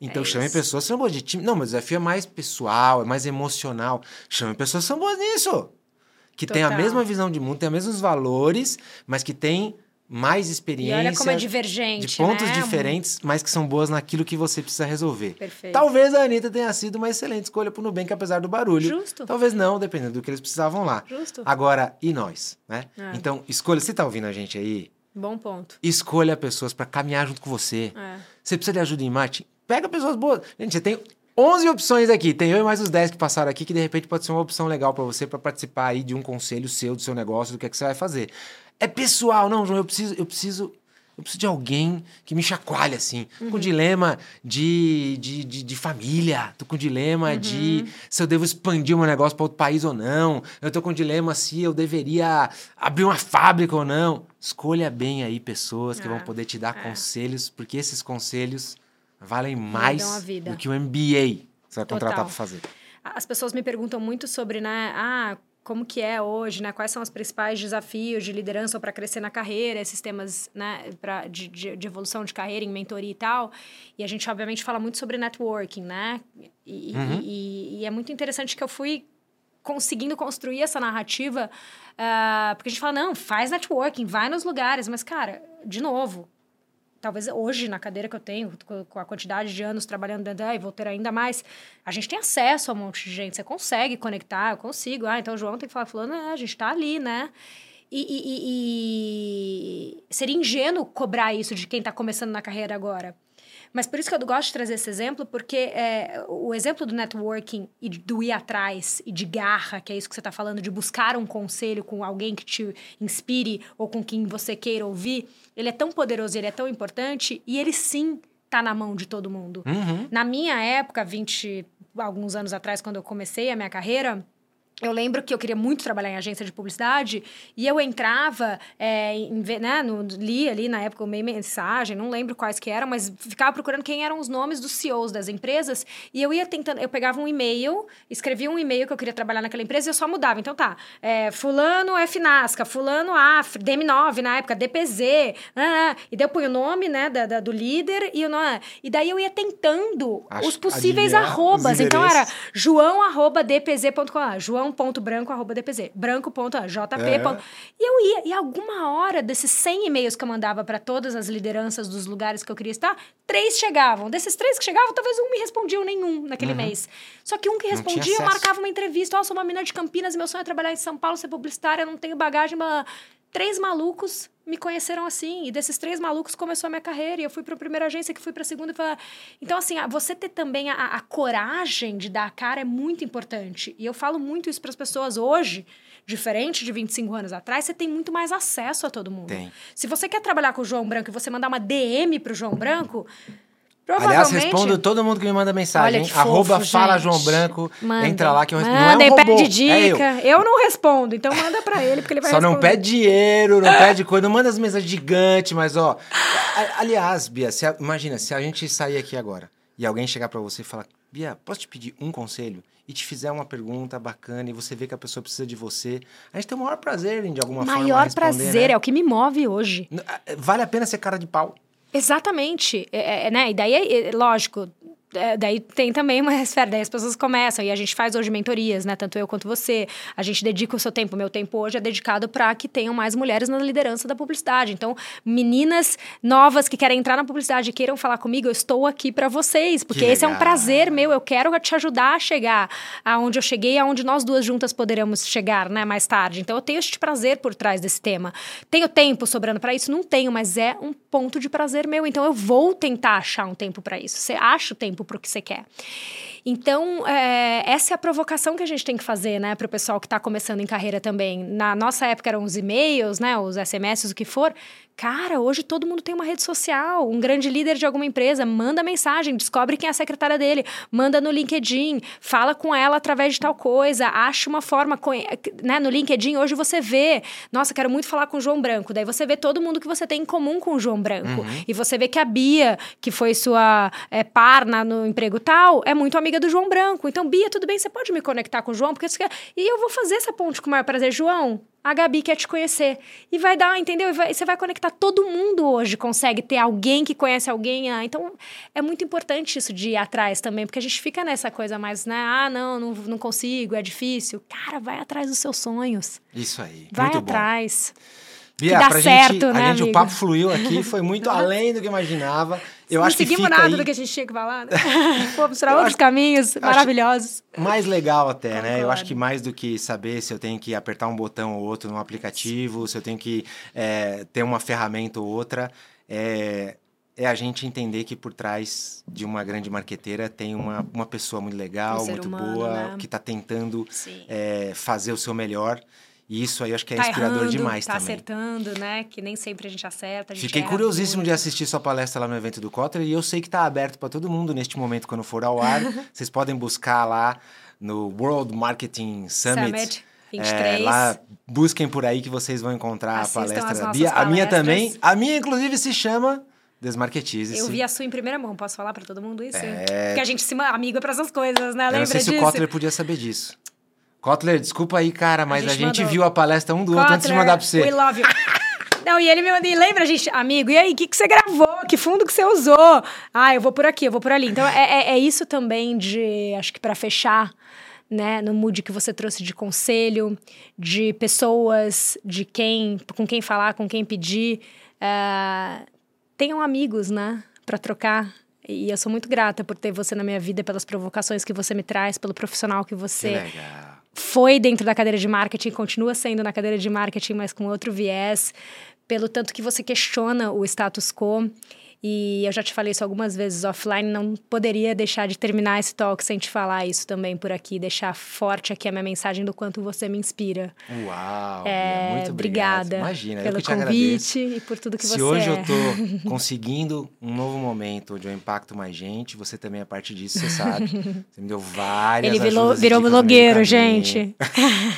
Então É chame isso. pessoas que são boas de time. Não, meu desafio é mais pessoal, é mais emocional. Chame pessoas que são boas nisso. Que têm a Total. mesma visão de mundo, têm os mesmos valores, mas que têm mais E experiência. olha como é divergente, de pontos né? diferentes, mas que são boas naquilo que você precisa resolver. Perfeito. Talvez a Anitta tenha sido uma excelente escolha pro Nubank, apesar do barulho. Justo. Talvez não, dependendo do que eles precisavam lá. Justo. Agora, e nós, né? É. Então, escolha. Você tá ouvindo a gente aí? Bom ponto. Escolha pessoas para caminhar junto com você. É. Você precisa de ajuda em marketing? Pega pessoas boas. Gente, você tem 11 opções aqui. Tem eu e mais os 10 que passaram aqui, que de repente pode ser uma opção legal para você para participar aí de um conselho seu, do seu negócio, do que, é que você vai fazer. É pessoal, não, João, eu preciso, eu preciso, eu preciso de alguém que me chacoalhe assim. Tô com dilema de, de, de, de família, tô com dilema de se eu devo expandir o meu negócio para outro país ou não. Eu tô com dilema se eu deveria abrir uma fábrica ou não. Escolha bem aí pessoas que vão É, poder te dar é. conselhos, porque esses conselhos valem mais do que o MBA que você vai contratar para fazer. As pessoas me perguntam muito sobre, né, ah, como que é hoje, né? Quais são os principais desafios de liderança para crescer na carreira, esses temas, né, pra, de, de, de evolução de carreira, em mentoria e tal. E a gente, obviamente, fala muito sobre networking, né? E, Uhum. e- e é muito interessante que eu fui conseguindo construir essa narrativa, ah, porque a gente fala, não, faz networking, vai nos lugares, mas, cara, de novo, talvez hoje, na cadeira que eu tenho, com- a quantidade de anos trabalhando dentro e vou ter ainda mais, a gente tem acesso a um monte de gente, você consegue conectar, eu consigo. Ah, então o João tem que falar, falando, é, a gente tá ali, né? E, e- e- e seria ingênuo cobrar isso de quem tá começando na carreira agora. Mas por isso que eu gosto de trazer esse exemplo, porque é, o exemplo do networking e do ir atrás e de garra, que é isso que você está falando, de buscar um conselho com alguém que te inspire ou com quem você queira ouvir, ele é tão poderoso, ele é tão importante e ele sim tá na mão de todo mundo. Uhum. Na minha época, 20 alguns anos atrás, quando eu comecei a minha carreira, eu lembro que eu queria muito trabalhar em agência de publicidade e eu entrava, é, em né, no, li ali na época meio mensagem, não lembro quais que eram, mas ficava procurando quem eram os nomes dos CEOs das empresas e eu ia tentando, eu pegava um e-mail, escrevia um e-mail que eu queria trabalhar naquela empresa e eu só mudava. Então tá, é, fulano é Finasca, fulano AF, DM9 na época, DPZ, ah, ah, e daí eu ponho o nome, né, da, da- do líder e o nome, e daí eu ia tentando Acho- os possíveis arrobas. os Então era endereços. joão.dpz.com, joão.branco.dpz, branco.jp. É. E eu ia, e alguma hora desses 100 e-mails que eu mandava para todas as lideranças dos lugares que eu queria estar, três chegavam. Desses três que chegavam, talvez um me respondia ou nenhum naquele mês. Só que um que Uhum. Respondia, eu marcava uma entrevista. Ó, oh, sou uma menina de Campinas, meu sonho é trabalhar em São Paulo, ser publicitária, não tenho bagagem. Mas... Três malucos me conheceram assim. E desses três malucos começou a minha carreira. E eu fui para a primeira agência, que fui para a segunda. E foi... Então, assim, você ter também a, a coragem de dar a cara é muito importante. E eu falo muito isso para as pessoas hoje. Diferente de 25 anos atrás, você tem muito mais acesso a todo mundo. Tem. Se você quer trabalhar com o João Branco e você mandar uma DM pro João Branco, Aliás, respondo todo mundo que me manda mensagem. Olha? Arroba fofo, Fala gente. João Branco. Manda. Entra lá que eu respondo. Manda não é um robô, pede é eu. dica. eu. não respondo, então manda pra ele, porque ele vai Só não responder. pede dinheiro, não pede coisa, não manda as mensagens gigantes, mas ó. Aliás, Bia, se a- imagina, se a gente sair aqui agora e alguém chegar pra você e falar, Bia, posso te pedir um conselho? E te fizer uma pergunta bacana e você vê que a pessoa precisa de você, a gente tem o maior prazer de alguma forma, Maior prazer, né? é o que me move hoje. Vale a pena ser cara de pau. Exatamente. É, é, né? E daí, é, é, lógico, daí tem também uma esfera, daí as pessoas começam, e a gente faz hoje mentorias, né? Tanto eu quanto você. A gente dedica o seu tempo, o meu tempo hoje é dedicado para que tenham mais mulheres na liderança da publicidade. Então, meninas novas que querem entrar na publicidade e queiram falar comigo, eu estou aqui para vocês, porque Que esse é um prazer meu, eu quero te ajudar a chegar aonde eu cheguei, aonde nós duas juntas poderemos chegar, né, mais tarde. Então, eu tenho este prazer por trás desse tema. Tenho tempo sobrando para isso? Não tenho, mas é um ponto de prazer meu. Então, eu vou tentar achar um tempo para isso. Você acha o tempo para o que você quer. Então, é, essa é a provocação que a gente tem que fazer, né, para o pessoal que está começando em carreira também. Na nossa época eram os e-mails, né, os SMS, o que for. Cara, hoje todo mundo tem uma rede social. Um grande líder de alguma empresa manda mensagem, descobre quem é a secretária dele, manda no LinkedIn, fala com ela através de tal coisa, acha uma forma. Né? No LinkedIn, hoje você vê, nossa, quero muito falar com o João Branco. Daí você vê todo mundo que você tem em comum com o João Branco. Uhum. E você vê que a Bia, que foi sua é, par na, no emprego tal, é muito amiga do João Branco. Então, Bia, tudo bem, você pode me conectar com o João? Porque você quer... E eu vou fazer essa ponte com o maior prazer. João, a Gabi quer te conhecer. E vai dar, entendeu? E vai, você vai conectar. Todo mundo hoje consegue ter alguém que conhece alguém. Ah, então, é muito importante isso de ir atrás também, porque a gente fica nessa coisa mais, né? Ah, não, não, não consigo, é difícil. Cara, vai atrás dos seus sonhos. Isso aí. Vai atrás. Bom. Bia, que dá certo, gente, né, a gente, amigo? o papo fluiu aqui, foi muito além do que imaginava. Eu não acho seguimos nada aí... do que a gente tinha que falar, né? Fomos para outros caminhos maravilhosos. Mais legal até, Concordo. né? Eu acho que mais do que saber se eu tenho que apertar um botão ou outro no aplicativo, se eu tenho que é, ter uma ferramenta ou outra, é, é a gente entender que por trás de uma grande marqueteira tem uma, uma pessoa muito legal, um muito humano, boa, né? que está tentando é, fazer o seu melhor. E isso aí acho que é tá inspirador errando, demais tá também. acertando, né? Que nem sempre a gente acerta. A gente Fiquei curiosíssimo muito. de assistir sua palestra lá no evento do Kotler e eu sei que está aberto para todo mundo neste momento quando for ao ar. Vocês podem buscar lá no World Marketing Summit. Summit. 23. É, lá, busquem por aí que vocês vão encontrar Assistam a palestra da Bia. A minha também. A minha, inclusive, se chama Desmarketize. Eu vi a sua em primeira mão, posso falar para todo mundo isso? É... Porque a gente se amigo é para essas coisas, né? Eu Lembra não sei disso? se o Kotler podia saber disso. Kotler, desculpa aí, cara, mas a gente, a gente viu a palestra um do Kotler, outro antes de mandar pra você. We love you. Não, e ele me mandou, lembra, gente, amigo, e aí, o que, que você gravou? Que fundo que você usou? Ah, eu vou por aqui, eu vou por ali. Então, é, é, é isso também de, acho que para fechar, né, no mood que você trouxe de conselho, de pessoas, de quem, com quem falar, com quem pedir. Uh, tenham amigos, né, para trocar. E eu sou muito grata por ter você na minha vida, pelas provocações que você me traz, pelo profissional que você que foi dentro da cadeira de marketing, continua sendo na cadeira de marketing, mas com outro viés, pelo tanto que você questiona o status quo e eu já te falei isso algumas vezes offline, não poderia deixar de terminar esse talk sem te falar isso também por aqui, deixar forte aqui a minha mensagem do quanto você me inspira. Uau! É, muito obrigada. Imagina, pelo eu que convite e por tudo que Se você Se hoje é. eu tô conseguindo um novo momento onde eu impacto mais gente, você também é parte disso, você sabe. Você me deu várias Ele virou, virou blogueiro, gente.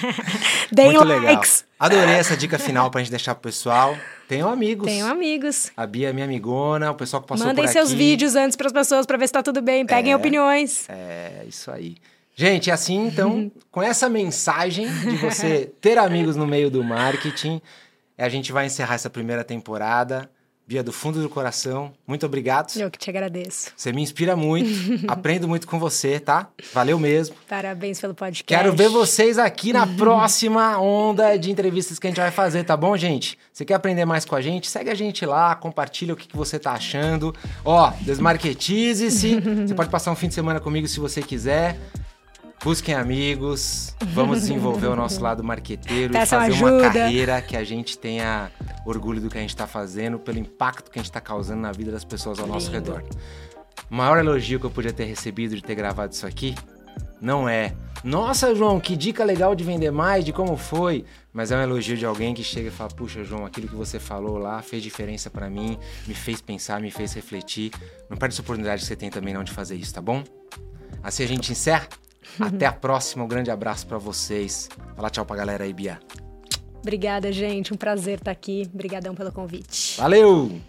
Deem likes. Legal. Adorei essa dica final pra gente deixar pro pessoal. Tenham amigos. Tenham amigos. A Bia é minha amigona, o pessoal que passou Mandem por aqui. seus vídeos antes para as pessoas para ver se tá tudo bem. Peguem é, opiniões. É, isso aí. Gente, assim, então, com essa mensagem de você ter amigos no meio do marketing, a gente vai encerrar essa primeira temporada. Bia, do fundo do coração, muito obrigado. Eu que te agradeço. Você me inspira muito, aprendo muito com você, tá? Valeu mesmo. Parabéns pelo podcast. Quero ver vocês aqui na próxima onda de entrevistas que a gente vai fazer, tá bom, gente? Você quer aprender mais com a gente? Segue a gente lá, compartilha o que, que você tá achando. Ó, desmarketize-se. você pode passar um fim de semana comigo se você quiser. Busquem amigos, vamos desenvolver o nosso lado marqueteiro e fazer ajuda. uma carreira que a gente tenha orgulho do que a gente está fazendo, pelo impacto que a gente está causando na vida das pessoas ao nosso redor. O maior elogio que eu podia ter recebido de ter gravado isso aqui não é, nossa, João, que dica legal de vender mais, de como foi, mas é um elogio de alguém que chega e fala: Puxa, João, aquilo que você falou lá fez diferença para mim, me fez pensar, me fez refletir. Não perde essa oportunidade que você tem também não de fazer isso, tá bom? Assim a gente encerra. Até a próxima, um grande abraço para vocês. Fala tchau pra galera aí, Bia. Obrigada, gente. Um prazer estar aqui. Obrigadão pelo convite. Valeu!